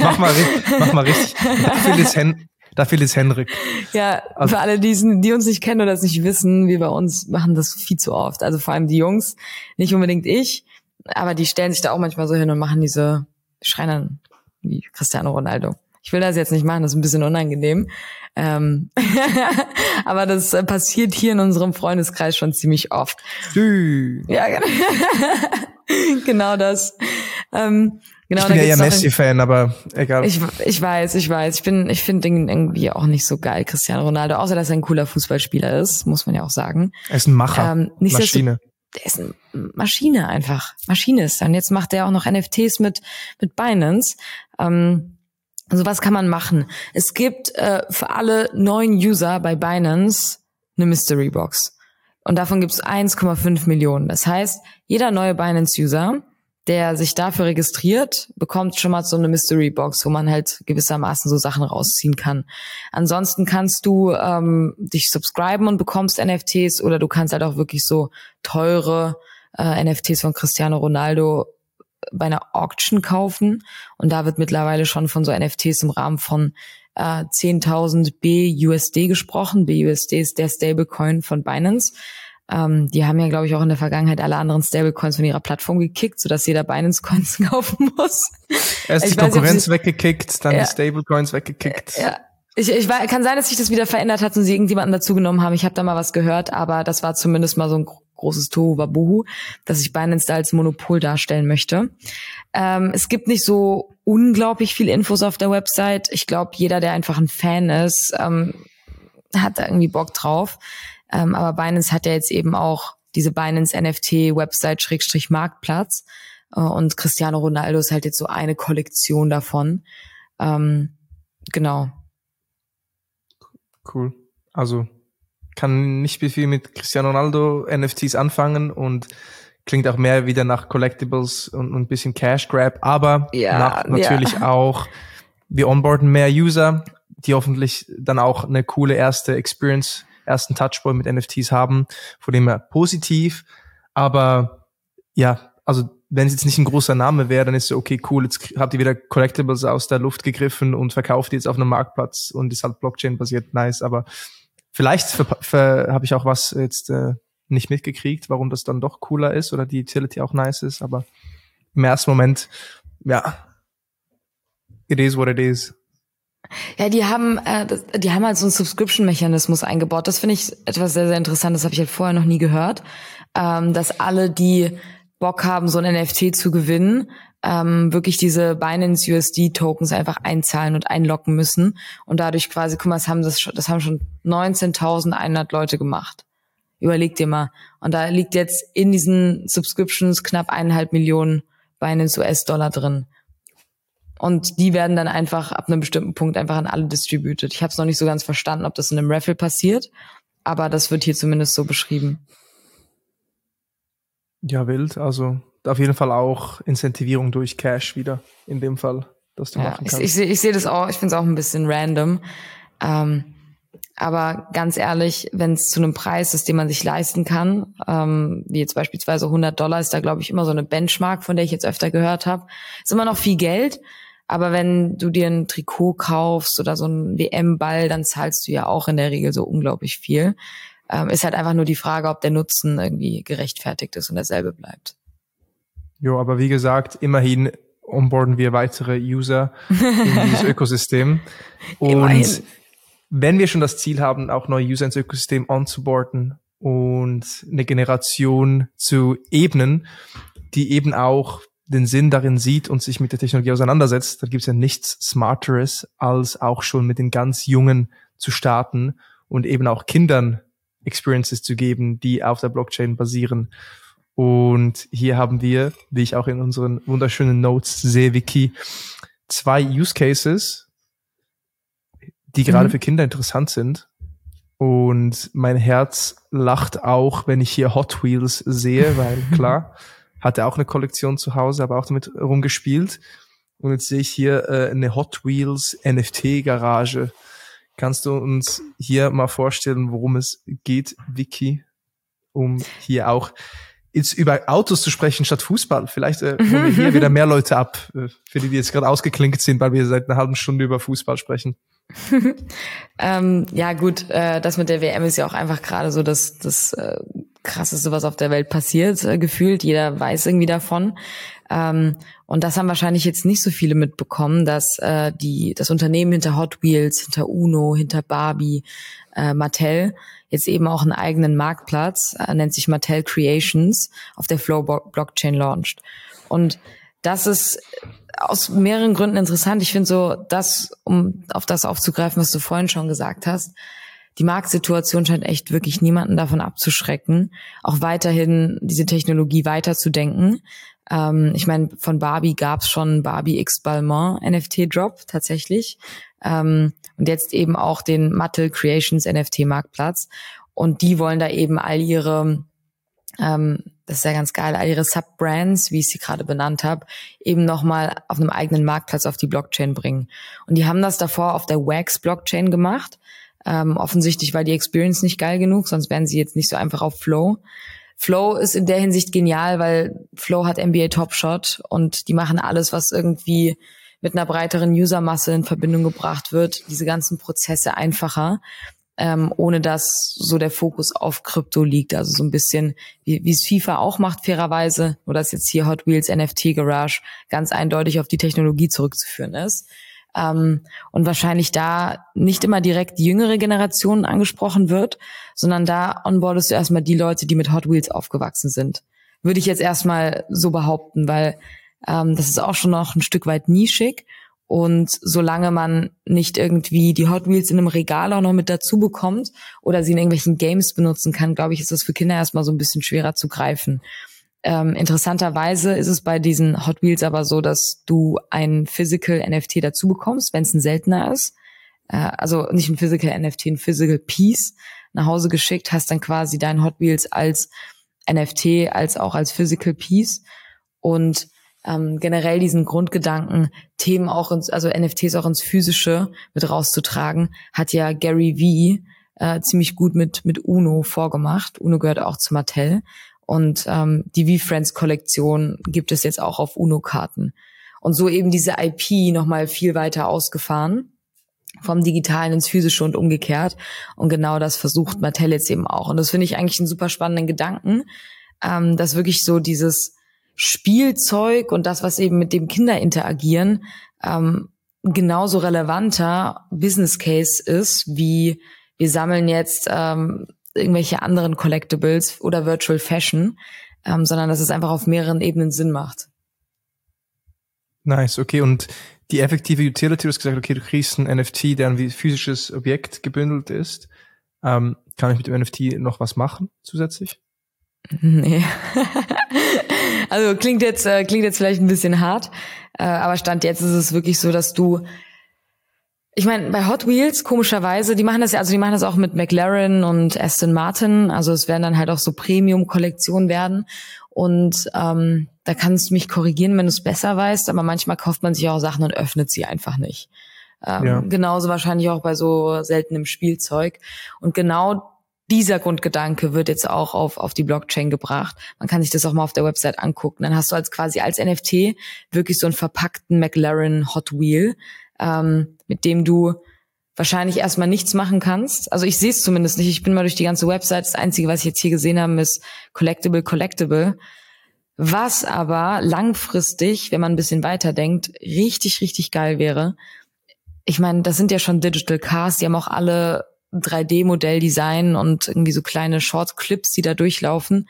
mach mal, mach mal richtig. Dafür ist, Hen dafür ist Henrik. Ja, also, für alle, die, die uns nicht kennen oder das nicht wissen, wir bei uns machen das viel zu oft. Also vor allem die Jungs, nicht unbedingt ich, aber die stellen sich da auch manchmal so hin und machen diese, schreien wie Cristiano Ronaldo. Ich will das jetzt nicht machen, das ist ein bisschen unangenehm. Ähm aber das äh, passiert hier in unserem Freundeskreis schon ziemlich oft. Dü. Ja, genau. genau das. Ähm, genau, ich bin ja eher Messi-Fan, aber egal. Ich, ich weiß, ich weiß. Ich bin, ich finde ihn irgendwie auch nicht so geil, Cristiano Ronaldo, außer dass er ein cooler Fußballspieler ist, muss man ja auch sagen. Er ist ein Macher. Ähm, Maschine. Der ist eine Maschine einfach. Maschine ist. Und jetzt macht er auch noch NFTs mit, mit Binance. Ähm, also was kann man machen? Es gibt äh, für alle neuen User bei Binance eine Mystery Box. Und davon gibt es 1,5 Millionen. Das heißt, jeder neue Binance-User, der sich dafür registriert, bekommt schon mal so eine Mystery Box, wo man halt gewissermaßen so Sachen rausziehen kann. Ansonsten kannst du ähm, dich subscriben und bekommst NFTs oder du kannst halt auch wirklich so teure äh, NFTs von Cristiano Ronaldo bei einer Auction kaufen. Und da wird mittlerweile schon von so NFTs im Rahmen von äh, 10.000 BUSD gesprochen. BUSD ist der Stablecoin von Binance. Ähm, die haben ja, glaube ich, auch in der Vergangenheit alle anderen Stablecoins von ihrer Plattform gekickt, sodass jeder Binance-Coins kaufen muss. Erst die Konkurrenz nicht, weggekickt, dann ja, die Stablecoins weggekickt. Ja, ich, ich war, kann sein, dass sich das wieder verändert hat und sie irgendjemanden dazugenommen haben. Ich habe da mal was gehört, aber das war zumindest mal so ein großes Tohuwabohu, dass ich Binance da als Monopol darstellen möchte. Ähm, es gibt nicht so unglaublich viel Infos auf der Website. Ich glaube, jeder, der einfach ein Fan ist, ähm, hat da irgendwie Bock drauf. Ähm, aber Binance hat ja jetzt eben auch diese Binance NFT Website Schrägstrich Marktplatz. Äh, und Cristiano Ronaldo ist halt jetzt so eine Kollektion davon. Ähm, genau. Cool. Also kann nicht viel mit Cristiano Ronaldo NFTs anfangen und klingt auch mehr wieder nach Collectibles und, und ein bisschen Cash Grab, aber ja, nach natürlich ja. auch, wir onboarden mehr User, die hoffentlich dann auch eine coole erste Experience, ersten Touchpoint mit NFTs haben, von dem her positiv, aber ja, also wenn es jetzt nicht ein großer Name wäre, dann ist es okay, cool, jetzt habt ihr wieder Collectibles aus der Luft gegriffen und verkauft die jetzt auf einem Marktplatz und ist halt Blockchain-basiert, nice, aber Vielleicht habe ich auch was jetzt äh, nicht mitgekriegt, warum das dann doch cooler ist oder die Utility auch nice ist, aber im ersten Moment, ja, it is what it is. Ja, die haben, äh, die haben halt so einen Subscription-Mechanismus eingebaut. Das finde ich etwas sehr, sehr interessant. Das habe ich halt vorher noch nie gehört, ähm, dass alle, die Bock haben, so ein NFT zu gewinnen, ähm, wirklich diese Binance USD Tokens einfach einzahlen und einloggen müssen und dadurch quasi, guck mal, das haben das, das haben schon 19.100 Leute gemacht. Überleg dir mal. Und da liegt jetzt in diesen Subscriptions knapp eineinhalb Millionen Binance US-Dollar drin. Und die werden dann einfach ab einem bestimmten Punkt einfach an alle distributed. Ich habe es noch nicht so ganz verstanden, ob das in einem Raffle passiert, aber das wird hier zumindest so beschrieben. Ja, wild. Also auf jeden Fall auch Incentivierung durch Cash wieder in dem Fall, dass du ja, machen kannst. Ich, ich sehe ich seh das auch, ich finde es auch ein bisschen random. Ähm, aber ganz ehrlich, wenn es zu einem Preis ist, den man sich leisten kann, ähm, wie jetzt beispielsweise 100 Dollar, ist da glaube ich immer so eine Benchmark, von der ich jetzt öfter gehört habe. Ist immer noch viel Geld, aber wenn du dir ein Trikot kaufst oder so ein WM-Ball, dann zahlst du ja auch in der Regel so unglaublich viel. Ähm, ist halt einfach nur die Frage, ob der Nutzen irgendwie gerechtfertigt ist und derselbe bleibt. Jo, aber wie gesagt, immerhin onboarden wir weitere User in dieses Ökosystem. Und immerhin wenn wir schon das Ziel haben, auch neue User ins Ökosystem onzuboarden und eine Generation zu ebnen, die eben auch den Sinn darin sieht und sich mit der Technologie auseinandersetzt, dann gibt es ja nichts Smarteres, als auch schon mit den ganz Jungen zu starten und eben auch Kindern Experiences zu geben, die auf der Blockchain basieren. Und hier haben wir, wie ich auch in unseren wunderschönen Notes sehe, Wiki, zwei Use Cases, die gerade mhm. für Kinder interessant sind. Und mein Herz lacht auch, wenn ich hier Hot Wheels sehe, weil klar, hatte auch eine Kollektion zu Hause, aber auch damit rumgespielt. Und jetzt sehe ich hier äh, eine Hot Wheels NFT Garage. Kannst du uns hier mal vorstellen, worum es geht, Vicky, um hier auch jetzt über Autos zu sprechen statt Fußball. Vielleicht äh, holen wir hier wieder mehr Leute ab, äh, für die, die jetzt gerade ausgeklinkt sind, weil wir seit einer halben Stunde über Fußball sprechen. ähm, ja gut, äh, das mit der WM ist ja auch einfach gerade so das, das äh, krasseste, was auf der Welt passiert, äh, gefühlt. Jeder weiß irgendwie davon. Ähm, und das haben wahrscheinlich jetzt nicht so viele mitbekommen, dass äh, die das Unternehmen hinter Hot Wheels, hinter Uno, hinter Barbie, äh, Mattel jetzt eben auch einen eigenen Marktplatz, äh, nennt sich Mattel Creations, auf der Flow Blockchain launcht. Und das ist aus mehreren Gründen interessant. Ich finde so, das, um auf das aufzugreifen, was du vorhin schon gesagt hast, die Marktsituation scheint echt wirklich niemanden davon abzuschrecken, auch weiterhin diese Technologie weiterzudenken. Ähm, ich meine, von Barbie gab's schon Barbie X Balmain NFT Drop tatsächlich. Ähm, und jetzt eben auch den Mattel Creations NFT Marktplatz. Und die wollen da eben all ihre ähm, das ist ja ganz geil, all ihre Subbrands, wie ich sie gerade benannt habe, eben nochmal auf einem eigenen Marktplatz auf die Blockchain bringen. Und die haben das davor auf der Wax Blockchain gemacht. Ähm, offensichtlich war die Experience nicht geil genug, sonst wären sie jetzt nicht so einfach auf Flow. Flow ist in der Hinsicht genial, weil Flow hat NBA Top Shot und die machen alles, was irgendwie mit einer breiteren Usermasse in Verbindung gebracht wird, diese ganzen Prozesse einfacher ähm, ohne dass so der Fokus auf Krypto liegt. Also so ein bisschen, wie, wie es FIFA auch macht, fairerweise, nur dass jetzt hier Hot Wheels NFT Garage ganz eindeutig auf die Technologie zurückzuführen ist. Ähm, und wahrscheinlich da nicht immer direkt die jüngere Generation angesprochen wird, sondern da onboardest du erstmal die Leute, die mit Hot Wheels aufgewachsen sind. Würde ich jetzt erstmal so behaupten, weil ähm, das ist auch schon noch ein Stück weit nischig und solange man nicht irgendwie die Hot Wheels in einem Regal auch noch mit dazu bekommt oder sie in irgendwelchen Games benutzen kann, glaube ich, ist das für Kinder erstmal so ein bisschen schwerer zu greifen. Ähm, interessanterweise ist es bei diesen Hot Wheels aber so, dass du ein Physical NFT dazu bekommst, wenn es ein seltener ist. Äh, also nicht ein Physical NFT, ein Physical Piece nach Hause geschickt, hast dann quasi dein Hot Wheels als NFT, als auch als Physical Piece. Und ähm, generell diesen Grundgedanken, Themen auch ins, also NFTs auch ins Physische mit rauszutragen, hat ja Gary V äh, ziemlich gut mit, mit Uno vorgemacht. Uno gehört auch zu Mattel. Und ähm, die V-Friends-Kollektion gibt es jetzt auch auf Uno-Karten. Und so eben diese IP nochmal viel weiter ausgefahren vom Digitalen ins Physische und umgekehrt. Und genau das versucht Mattel jetzt eben auch. Und das finde ich eigentlich einen super spannenden Gedanken, ähm, dass wirklich so dieses Spielzeug und das, was eben mit dem Kinder interagieren, ähm, genauso relevanter Business Case ist, wie wir sammeln jetzt ähm, irgendwelche anderen Collectibles oder Virtual Fashion. ähm, sondern dass es einfach auf mehreren Ebenen Sinn macht. Nice, okay. Und die effektive Utility, du hast gesagt, okay, du kriegst ein NFT, der ein physisches Objekt gebündelt ist. Ähm, kann ich mit dem NFT noch was machen zusätzlich? Nee. also klingt jetzt, äh, klingt jetzt vielleicht ein bisschen hart, äh, aber Stand jetzt ist es wirklich so, dass du ich meine, bei Hot Wheels, komischerweise, die machen das ja, also die machen das auch mit McLaren und Aston Martin. Also es werden dann halt auch so Premium-Kollektionen werden. Und ähm, da kannst du mich korrigieren, wenn du es besser weißt, aber manchmal kauft man sich auch Sachen und öffnet sie einfach nicht. Ähm, ja. Genauso wahrscheinlich auch bei so seltenem Spielzeug. Und genau dieser Grundgedanke wird jetzt auch auf, auf die Blockchain gebracht. Man kann sich das auch mal auf der Website angucken. Dann hast du als quasi als NFT wirklich so einen verpackten McLaren Hot Wheel ähm, mit dem du wahrscheinlich erstmal nichts machen kannst. Also ich sehe es zumindest nicht. Ich bin mal durch die ganze Website. Das Einzige, was ich jetzt hier gesehen habe, ist Collectible, Collectible. Was aber langfristig, wenn man ein bisschen weiterdenkt, richtig, richtig geil wäre. Ich meine, das sind ja schon Digital Cars, die haben auch alle 3D-Modelldesign und irgendwie so kleine Short-Clips, die da durchlaufen.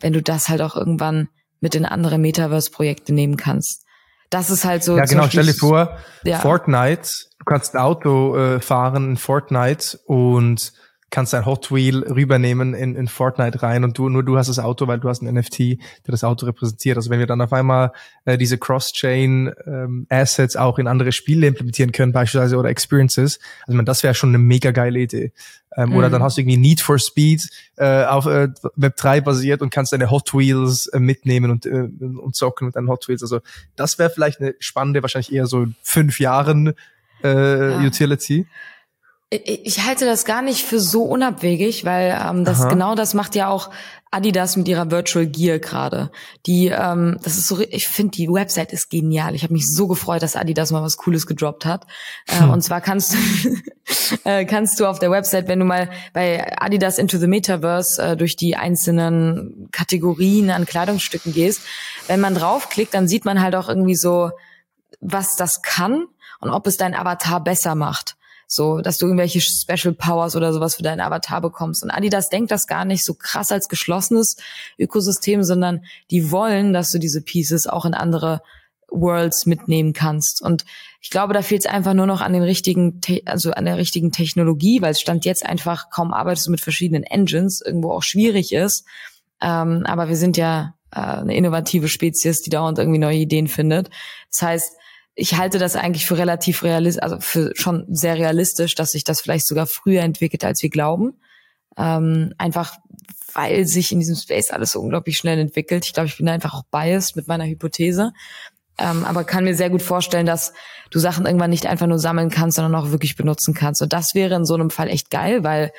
Wenn du das halt auch irgendwann mit in andere Metaverse-Projekte nehmen kannst. Das ist halt so. Ja, genau. Stell dir vor, ja. Fortnite, du kannst ein Auto äh, fahren in Fortnite und kannst ein Hot Wheel rübernehmen in, in Fortnite rein und du nur du hast das Auto, weil du hast ein NFT, der das Auto repräsentiert. Also wenn wir dann auf einmal äh, diese Cross-Chain ähm, Assets auch in andere Spiele implementieren können, beispielsweise oder Experiences, also man, das wäre schon eine mega geile Idee. Ähm, mhm. Oder dann hast du irgendwie Need for Speed äh, auf äh, Web 3 basiert und kannst deine Hot Wheels äh, mitnehmen und, äh, und zocken mit deinen Hot Wheels. Also das wäre vielleicht eine spannende, wahrscheinlich eher so fünf Jahren äh, ja. Utility. Ich halte das gar nicht für so unabwegig, weil ähm, das Aha. genau das macht ja auch Adidas mit ihrer Virtual Gear gerade. Die, ähm, das ist so, ich finde die Website ist genial. Ich habe mich so gefreut, dass Adidas mal was Cooles gedroppt hat. Äh, hm. Und zwar kannst du äh, kannst du auf der Website, wenn du mal bei Adidas Into the Metaverse äh, durch die einzelnen Kategorien an Kleidungsstücken gehst, wenn man draufklickt, dann sieht man halt auch irgendwie so, was das kann und ob es dein Avatar besser macht. So, dass du irgendwelche Special Powers oder sowas für deinen Avatar bekommst. Und Adidas denkt das gar nicht so krass als geschlossenes Ökosystem, sondern die wollen, dass du diese Pieces auch in andere Worlds mitnehmen kannst. Und ich glaube, da fehlt es einfach nur noch an den richtigen, also an der richtigen Technologie, weil es stand jetzt einfach, kaum arbeitest du mit verschiedenen Engines, irgendwo auch schwierig ist. Ähm, aber wir sind ja äh, eine innovative Spezies, die dauernd irgendwie neue Ideen findet. Das heißt, ich halte das eigentlich für relativ realistisch, also für schon sehr realistisch, dass sich das vielleicht sogar früher entwickelt, als wir glauben. Ähm, einfach weil sich in diesem Space alles so unglaublich schnell entwickelt. Ich glaube, ich bin einfach auch biased mit meiner Hypothese. Ähm, aber kann mir sehr gut vorstellen, dass du Sachen irgendwann nicht einfach nur sammeln kannst, sondern auch wirklich benutzen kannst. Und das wäre in so einem Fall echt geil, weil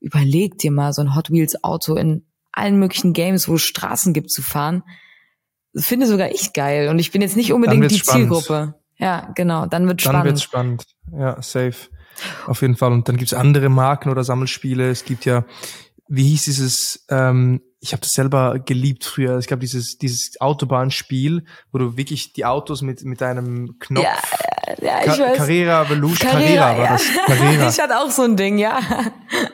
überleg dir mal so ein Hot Wheels Auto in allen möglichen Games, wo es Straßen gibt, zu fahren. Finde sogar ich geil. Und ich bin jetzt nicht unbedingt die spannend. Zielgruppe. Ja, genau. Dann wird spannend. Dann wird spannend. Ja, safe. Auf jeden Fall. Und dann gibt's andere Marken oder Sammelspiele. Es gibt ja, wie hieß dieses, ähm, ich habe das selber geliebt früher. Es gab dieses, dieses Autobahnspiel, wo du wirklich die Autos mit, mit einem Knopf. Ja, ja, ich Ka weiß. Carrera, Veluche, Carrera, Carrera war ja. das. Carrera. ich hatte auch so ein Ding, ja.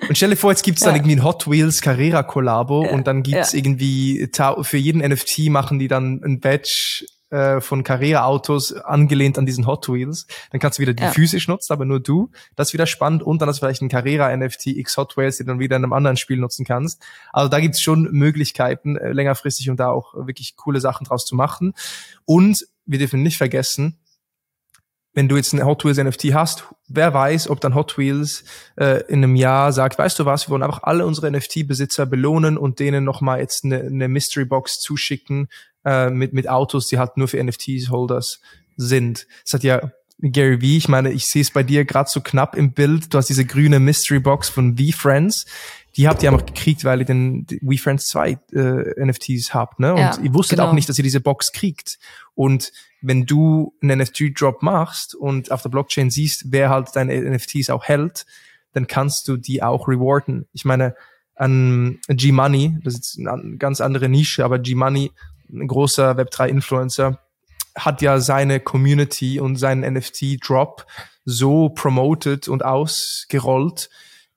Und stell dir vor, jetzt gibt's dann irgendwie ein Hot Wheels Carrera Kollabo und dann gibt's irgendwie, für jeden NFT machen die dann ein Badge äh, von Carrera-Autos angelehnt an diesen Hot Wheels. Dann kannst du wieder die ja. physisch nutzen, aber nur du. Das ist wieder spannend. Und dann hast du vielleicht ein Carrera-NFT X Hot Wheels, die du dann wieder in einem anderen Spiel nutzen kannst. Also da gibt's schon Möglichkeiten, äh, längerfristig und da auch wirklich coole Sachen draus zu machen. Und wir dürfen nicht vergessen, wenn du jetzt ein Hot Wheels NFT hast, wer weiß, ob dann Hot Wheels äh, in einem Jahr sagt, weißt du was, wir wollen einfach alle unsere NFT-Besitzer belohnen und denen nochmal jetzt eine, eine Mystery Box zuschicken äh, mit, mit Autos, die halt nur für NFTs-Holders sind. Das hat ja Gary V, ich meine, ich sehe es bei dir gerade so knapp im Bild. Du hast diese grüne Mystery Box von V-Friends. Die habt ihr einfach gekriegt, weil ihr den WeFriends 2 äh, NFTs habt, ne? Und ja, ihr wusstet genau. auch nicht, dass ihr diese Box kriegt. Und wenn du einen NFT-Drop machst und auf der Blockchain siehst, wer halt deine NFTs auch hält, dann kannst du die auch rewarden. Ich meine, an G-Money, das ist eine ganz andere Nische, aber G-Money, ein großer Web3-Influencer, hat ja seine Community und seinen NFT-Drop so promoted und ausgerollt,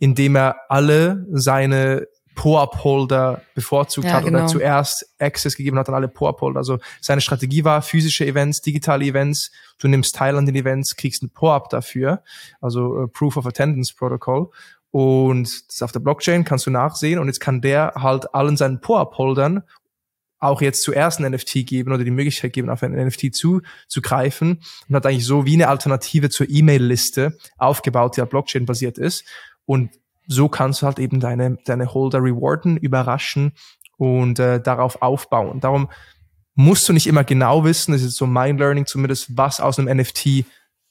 indem er alle seine Po-Up-Holder bevorzugt ja, hat genau. oder zuerst Access gegeben hat an alle Po-Up-Holder. Also seine Strategie war physische Events, digitale Events. Du nimmst teil an den Events, kriegst ein Po-Up dafür, also uh, Proof of Attendance Protocol. Und das auf der Blockchain kannst du nachsehen und jetzt kann der halt allen seinen Po-Up-Holdern auch jetzt zuerst ein NFT geben oder die Möglichkeit geben, auf ein NFT zuzugreifen und hat eigentlich so wie eine Alternative zur E-Mail-Liste aufgebaut, die ja Blockchain-basiert ist. Und so kannst du halt eben deine, deine Holder rewarden, überraschen und äh, darauf aufbauen. Darum musst du nicht immer genau wissen, das ist so mein Learning zumindest, was aus einem NFT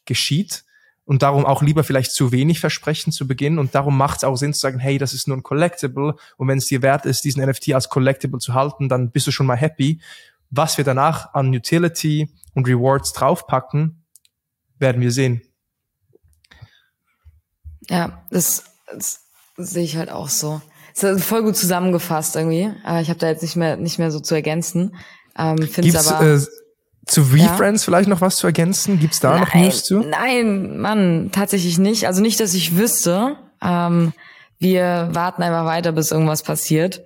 geschieht und darum auch lieber vielleicht zu wenig versprechen zu Beginn und darum macht es auch Sinn zu sagen, hey, das ist nur ein Collectible und wenn es dir wert ist, diesen NFT als Collectible zu halten, dann bist du schon mal happy. Was wir danach an Utility und Rewards draufpacken, werden wir sehen. Ja, das, das sehe ich halt auch so. Das ist voll gut zusammengefasst irgendwie. Aber ich habe da jetzt nicht mehr nicht mehr so zu ergänzen. Ähm, Gibt's, aber äh, zu VFriends ja? vielleicht noch was zu ergänzen? Gibt's da nein, noch News zu? Nein, Mann, tatsächlich nicht. Also nicht, dass ich wüsste. Ähm, wir warten einfach weiter, bis irgendwas passiert.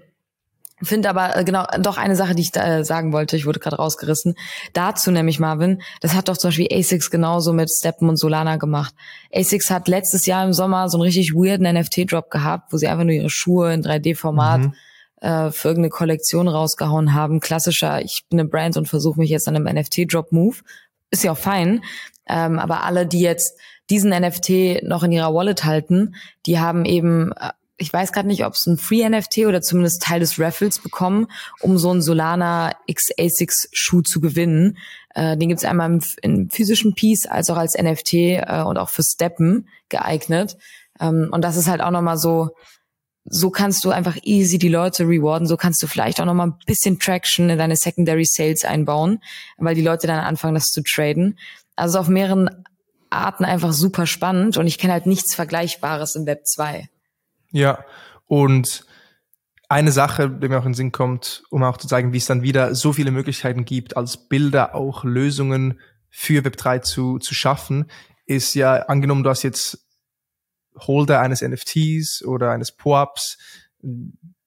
Finde aber äh, genau doch eine Sache, die ich da, äh, sagen wollte, ich wurde gerade rausgerissen. Dazu nämlich Marvin, das hat doch zum Beispiel ASICS genauso mit Steppen und Solana gemacht. ASICS hat letztes Jahr im Sommer so einen richtig weirden NFT-Drop gehabt, wo sie einfach nur ihre Schuhe in 3D-Format mhm. äh, für irgendeine Kollektion rausgehauen haben. Klassischer, ich bin eine Brand und versuche mich jetzt an einem NFT-Drop-Move. Ist ja auch fein. Ähm, aber alle, die jetzt diesen NFT noch in ihrer Wallet halten, die haben eben äh, ich weiß gerade nicht, ob es ein Free NFT oder zumindest Teil des Raffles bekommen, um so einen Solana X-A6 Schuh zu gewinnen. Äh, den gibt's einmal im, im, physischen Piece als auch als NFT äh, und auch für Steppen geeignet. Ähm, und das ist halt auch nochmal so, so kannst du einfach easy die Leute rewarden, so kannst du vielleicht auch nochmal ein bisschen Traction in deine Secondary Sales einbauen, weil die Leute dann anfangen, das zu traden. Also auf mehreren Arten einfach super spannend und ich kenne halt nichts Vergleichbares im Web 2. Ja, und eine Sache, die mir auch in den Sinn kommt, um auch zu zeigen, wie es dann wieder so viele Möglichkeiten gibt, als Bilder auch Lösungen für Web3 zu, zu schaffen, ist ja, angenommen, du hast jetzt Holder eines NFTs oder eines POAPs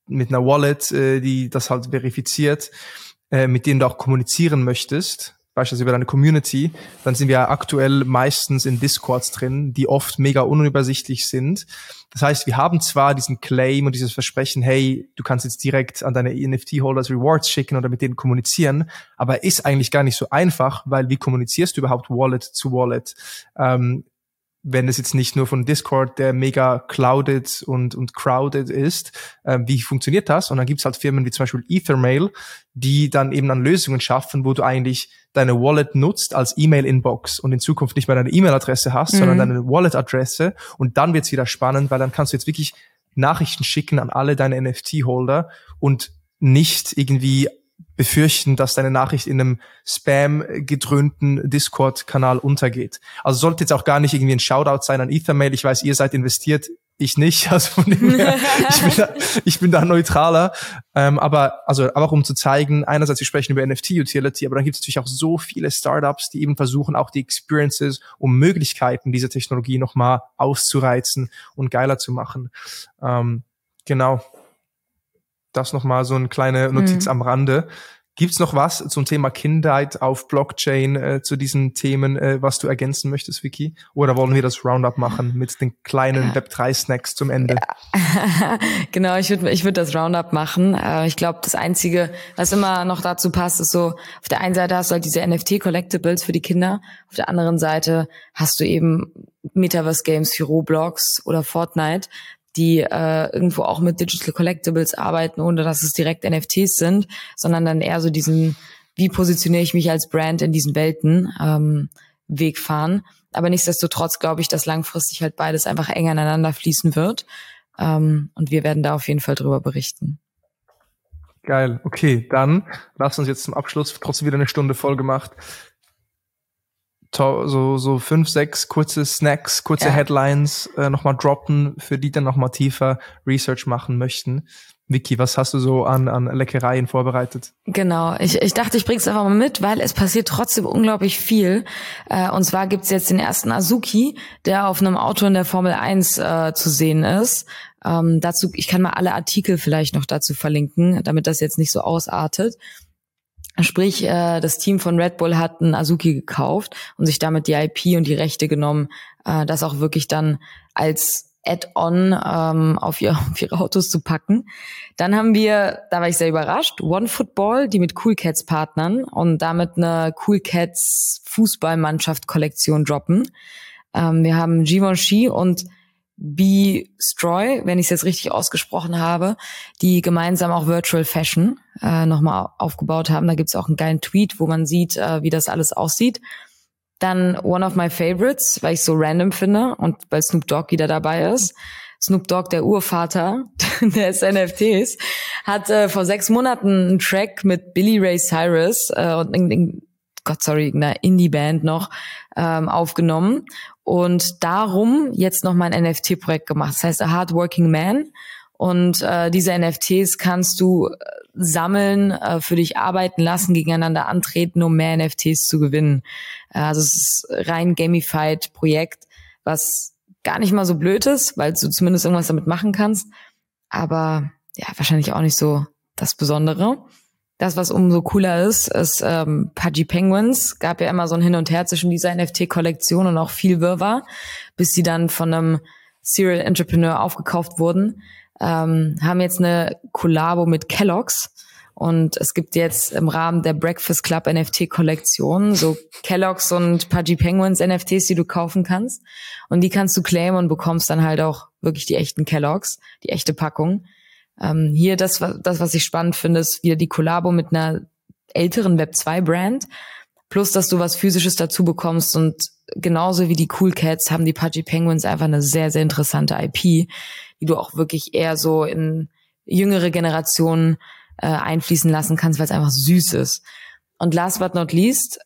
mit einer Wallet, äh, die das halt verifiziert, äh, mit denen du auch kommunizieren möchtest, beispielsweise über deine Community, dann sind wir aktuell meistens in Discords drin, die oft mega unübersichtlich sind. Das heißt, wir haben zwar diesen Claim und dieses Versprechen, hey, du kannst jetzt direkt an deine NFT-Holders Rewards schicken oder mit denen kommunizieren, aber ist eigentlich gar nicht so einfach, weil wie kommunizierst du überhaupt Wallet zu Wallet? Ähm, wenn es jetzt nicht nur von Discord, der mega clouded und, und crowded ist, äh, wie funktioniert das? Und dann gibt's halt Firmen wie zum Beispiel Ethermail, die dann eben an Lösungen schaffen, wo du eigentlich deine Wallet nutzt als E-Mail-Inbox und in Zukunft nicht mehr deine E-Mail-Adresse hast, mhm. sondern deine Wallet-Adresse. Und dann wird's wieder spannend, weil dann kannst du jetzt wirklich Nachrichten schicken an alle deine NFT-Holder und nicht irgendwie befürchten, dass deine Nachricht in einem Spam-gedröhnten Discord-Kanal untergeht. Also sollte jetzt auch gar nicht irgendwie ein Shoutout sein an Ethermail. Ich weiß, ihr seid investiert, ich nicht. Also von dem her, ich, bin da, ich bin da neutraler. Ähm, aber also aber auch um zu zeigen, einerseits wir sprechen über NFT-Utility, aber dann gibt es natürlich auch so viele Startups, die eben versuchen, auch die Experiences und Möglichkeiten dieser Technologie nochmal auszureizen und geiler zu machen. Ähm, genau das nochmal so eine kleine Notiz mhm. am Rande. Gibt's noch was zum Thema Kindheit auf Blockchain äh, zu diesen Themen, äh, was du ergänzen möchtest, Vicky? Oder wollen wir das Roundup machen mit den kleinen Web3-Snacks zum Ende? Ja. genau, ich würde ich würd das Roundup machen. Äh, ich glaube, das Einzige, was immer noch dazu passt, ist so, auf der einen Seite hast du halt diese NFT-Collectibles für die Kinder, auf der anderen Seite hast du eben Metaverse-Games wie Roblox oder Fortnite, die äh, irgendwo auch mit Digital Collectibles arbeiten, ohne dass es direkt NFTs sind, sondern dann eher so diesen, wie positioniere ich mich als Brand in diesen Welten, ähm, Weg fahren. Aber nichtsdestotrotz glaube ich, dass langfristig halt beides einfach eng aneinander fließen wird. Ähm, und wir werden da auf jeden Fall drüber berichten. Geil. Okay, dann lass uns jetzt zum Abschluss trotzdem wieder eine Stunde voll gemacht so, so fünf, sechs kurze Snacks, kurze ja. Headlines äh, nochmal droppen, für die dann nochmal tiefer Research machen möchten. Vicky, was hast du so an, an Leckereien vorbereitet? Genau, ich, ich dachte, ich bring's einfach mal mit, weil es passiert trotzdem unglaublich viel. Äh, und zwar gibt's jetzt den ersten Azuki, der auf einem Auto in der Formel 1 äh, zu sehen ist. Ähm, dazu, ich kann mal alle Artikel vielleicht noch dazu verlinken, damit das jetzt nicht so ausartet. Sprich, äh, das Team von Red Bull hat einen Azuki gekauft und sich damit die IP und die Rechte genommen, äh, das auch wirklich dann als Add-on ähm, auf, ihr, auf ihre Autos zu packen. Dann haben wir, da war ich sehr überrascht, One Football, die mit Cool Cats partnern und damit eine Cool Cats Fußballmannschaft-Kollektion droppen. Ähm, wir haben Givenchy und B Stroy, wenn ich es jetzt richtig ausgesprochen habe, die gemeinsam auch Virtual Fashion äh, nochmal aufgebaut haben. Da gibt's auch einen geilen Tweet, wo man sieht, äh, wie das alles aussieht. Dann One of My Favorites, weil ich so random finde und weil Snoop Dogg wieder dabei ist. Snoop Dogg, der Urvater des NFTs, hat äh, vor sechs Monaten einen Track mit Billy Ray Cyrus äh, und in, in, Gott sorry, einer Indie-Band noch ähm, aufgenommen und darum jetzt noch mal ein NFT-Projekt gemacht. Das heißt A Hardworking Man. Und äh, diese NFTs kannst du äh, sammeln, äh, für dich arbeiten lassen, gegeneinander antreten, um mehr NFTs zu gewinnen. Äh, also es ist rein gamified Projekt, was gar nicht mal so blöd ist, weil du zumindest irgendwas damit machen kannst. Aber ja, wahrscheinlich auch nicht so das Besondere. Das, was umso cooler ist, ist ähm, Pudgy Penguins. Gab ja immer so ein Hin und Her zwischen dieser NFT-Kollektion und auch viel Wirrwarr, bis sie dann von einem Serial Entrepreneur aufgekauft wurden ähm, haben jetzt eine Kollabo mit Kellogg's. Und es gibt jetzt im Rahmen der Breakfast Club NFT-Kollektion so Kellogg's und Pudgy Penguins NFTs, die du kaufen kannst. Und die kannst du claimen und bekommst dann halt auch wirklich die echten Kellogg's, die echte Packung. Ähm, hier das, das, was ich spannend finde, ist wieder die Kollabo mit einer älteren Web2-Brand. Plus, dass du was Physisches dazu bekommst und genauso wie die Cool Cats haben die Pudgy Penguins einfach eine sehr, sehr interessante IP, die du auch wirklich eher so in jüngere Generationen äh, einfließen lassen kannst, weil es einfach süß ist. Und last but not least,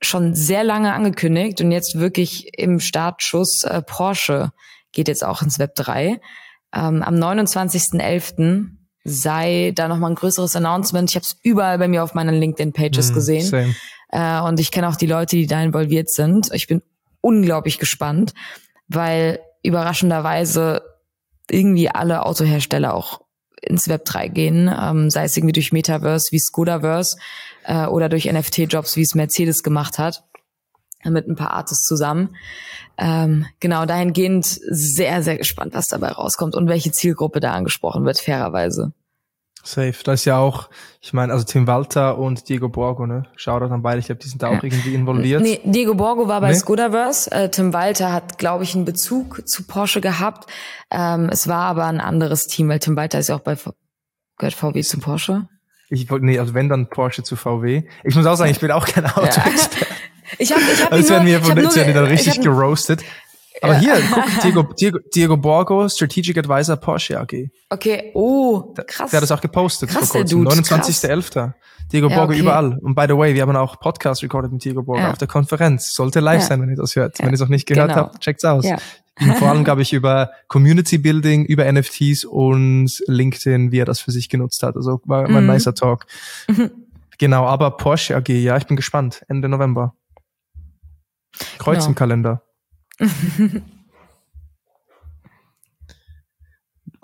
schon sehr lange angekündigt und jetzt wirklich im Startschuss äh, Porsche geht jetzt auch ins Web 3. Ähm, am 29.11. sei da nochmal ein größeres Announcement. Ich habe es überall bei mir auf meinen LinkedIn-Pages mm, gesehen. Same. Äh, und ich kenne auch die Leute, die da involviert sind. Ich bin unglaublich gespannt, weil überraschenderweise irgendwie alle Autohersteller auch ins Web 3 gehen, ähm, sei es irgendwie durch Metaverse wie Skodaverse äh, oder durch NFT-Jobs, wie es Mercedes gemacht hat, mit ein paar Artists zusammen. Ähm, genau, dahingehend sehr, sehr gespannt, was dabei rauskommt und welche Zielgruppe da angesprochen wird, fairerweise. Safe. Da ist ja auch, ich meine, also Tim Walter und Diego Borgo, ne? Shoutout an beide, ich glaube, die sind da auch ja. irgendwie involviert. Nee, Diego Borgo war bei nee? Skodaverse. Äh, Tim Walter hat, glaube ich, einen Bezug zu Porsche gehabt. Ähm, es war aber ein anderes Team, weil Tim Walter ist ja auch bei gehört VW zu Porsche. Ich wollte, nee, also wenn dann Porsche zu VW. Ich muss auch sagen, ich bin auch kein Auto. Ja. Ich habe ich hab also werden wir von wir dann richtig geroastet. Aber hier, guck, Diego, Diego, Diego Borgo, Strategic Advisor Porsche AG. Okay, oh, krass. Der hat das auch gepostet krass, vor kurzem, 29.11. Diego ja, Borgo okay. überall. Und by the way, wir haben auch Podcast recorded mit Diego Borgo ja. auf der Konferenz. Sollte live ja. sein, wenn ihr das hört. Wenn ihr es noch nicht gehört genau. habt, checkt's aus. Ja. vor allem, glaube ich, über Community Building, über NFTs und LinkedIn, wie er das für sich genutzt hat. Also war, war ein mhm. nicer Talk. Mhm. Genau, aber Porsche AG, ja, ich bin gespannt. Ende November. Kreuz genau. im Kalender.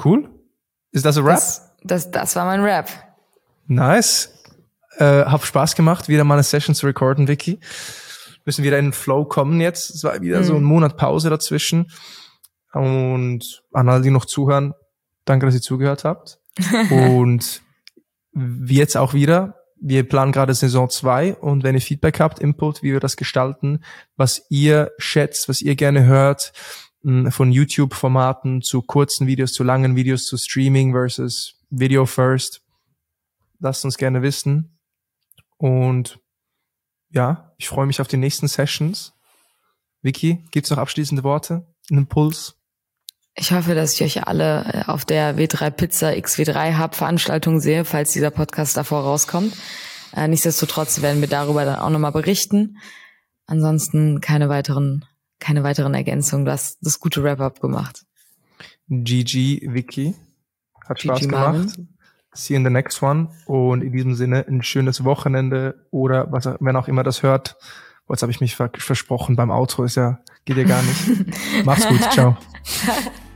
cool. Ist das ein Rap? Das, das, das war mein Rap. Nice. Äh, hab Spaß gemacht, wieder mal eine Session zu recorden, Vicky. Müssen wieder in den Flow kommen jetzt. Es war wieder mhm. so ein Monat Pause dazwischen. Und an alle, die noch zuhören, danke, dass ihr zugehört habt. Und wie jetzt auch wieder, wir planen gerade Saison 2 und wenn ihr Feedback habt, Input, wie wir das gestalten, was ihr schätzt, was ihr gerne hört, hm, von YouTube-Formaten zu kurzen Videos, zu langen Videos, zu Streaming versus Video First, lasst uns gerne wissen. Und ja, ich freue mich auf die nächsten Sessions. Vicky, gibt's noch abschließende Worte? Einen Impuls? Ich hoffe, dass ich euch alle äh, auf der W3 Pizza XW3 Hub Veranstaltung sehe, falls dieser Podcast davor rauskommt. Äh, nichtsdestotrotz werden wir darüber dann auch nochmal berichten. Ansonsten keine weiteren, keine weiteren Ergänzungen. Du hast das gute Wrap-up gemacht. GG, Vicky. Hat GG Spaß gemacht. Marvin. See you in the next one. Und in diesem Sinne ein schönes Wochenende oder was, wenn auch immer das hört. Jetzt habe ich mich versprochen beim Outro. Ist ja, geht ja gar nicht. Mach's gut. Ciao.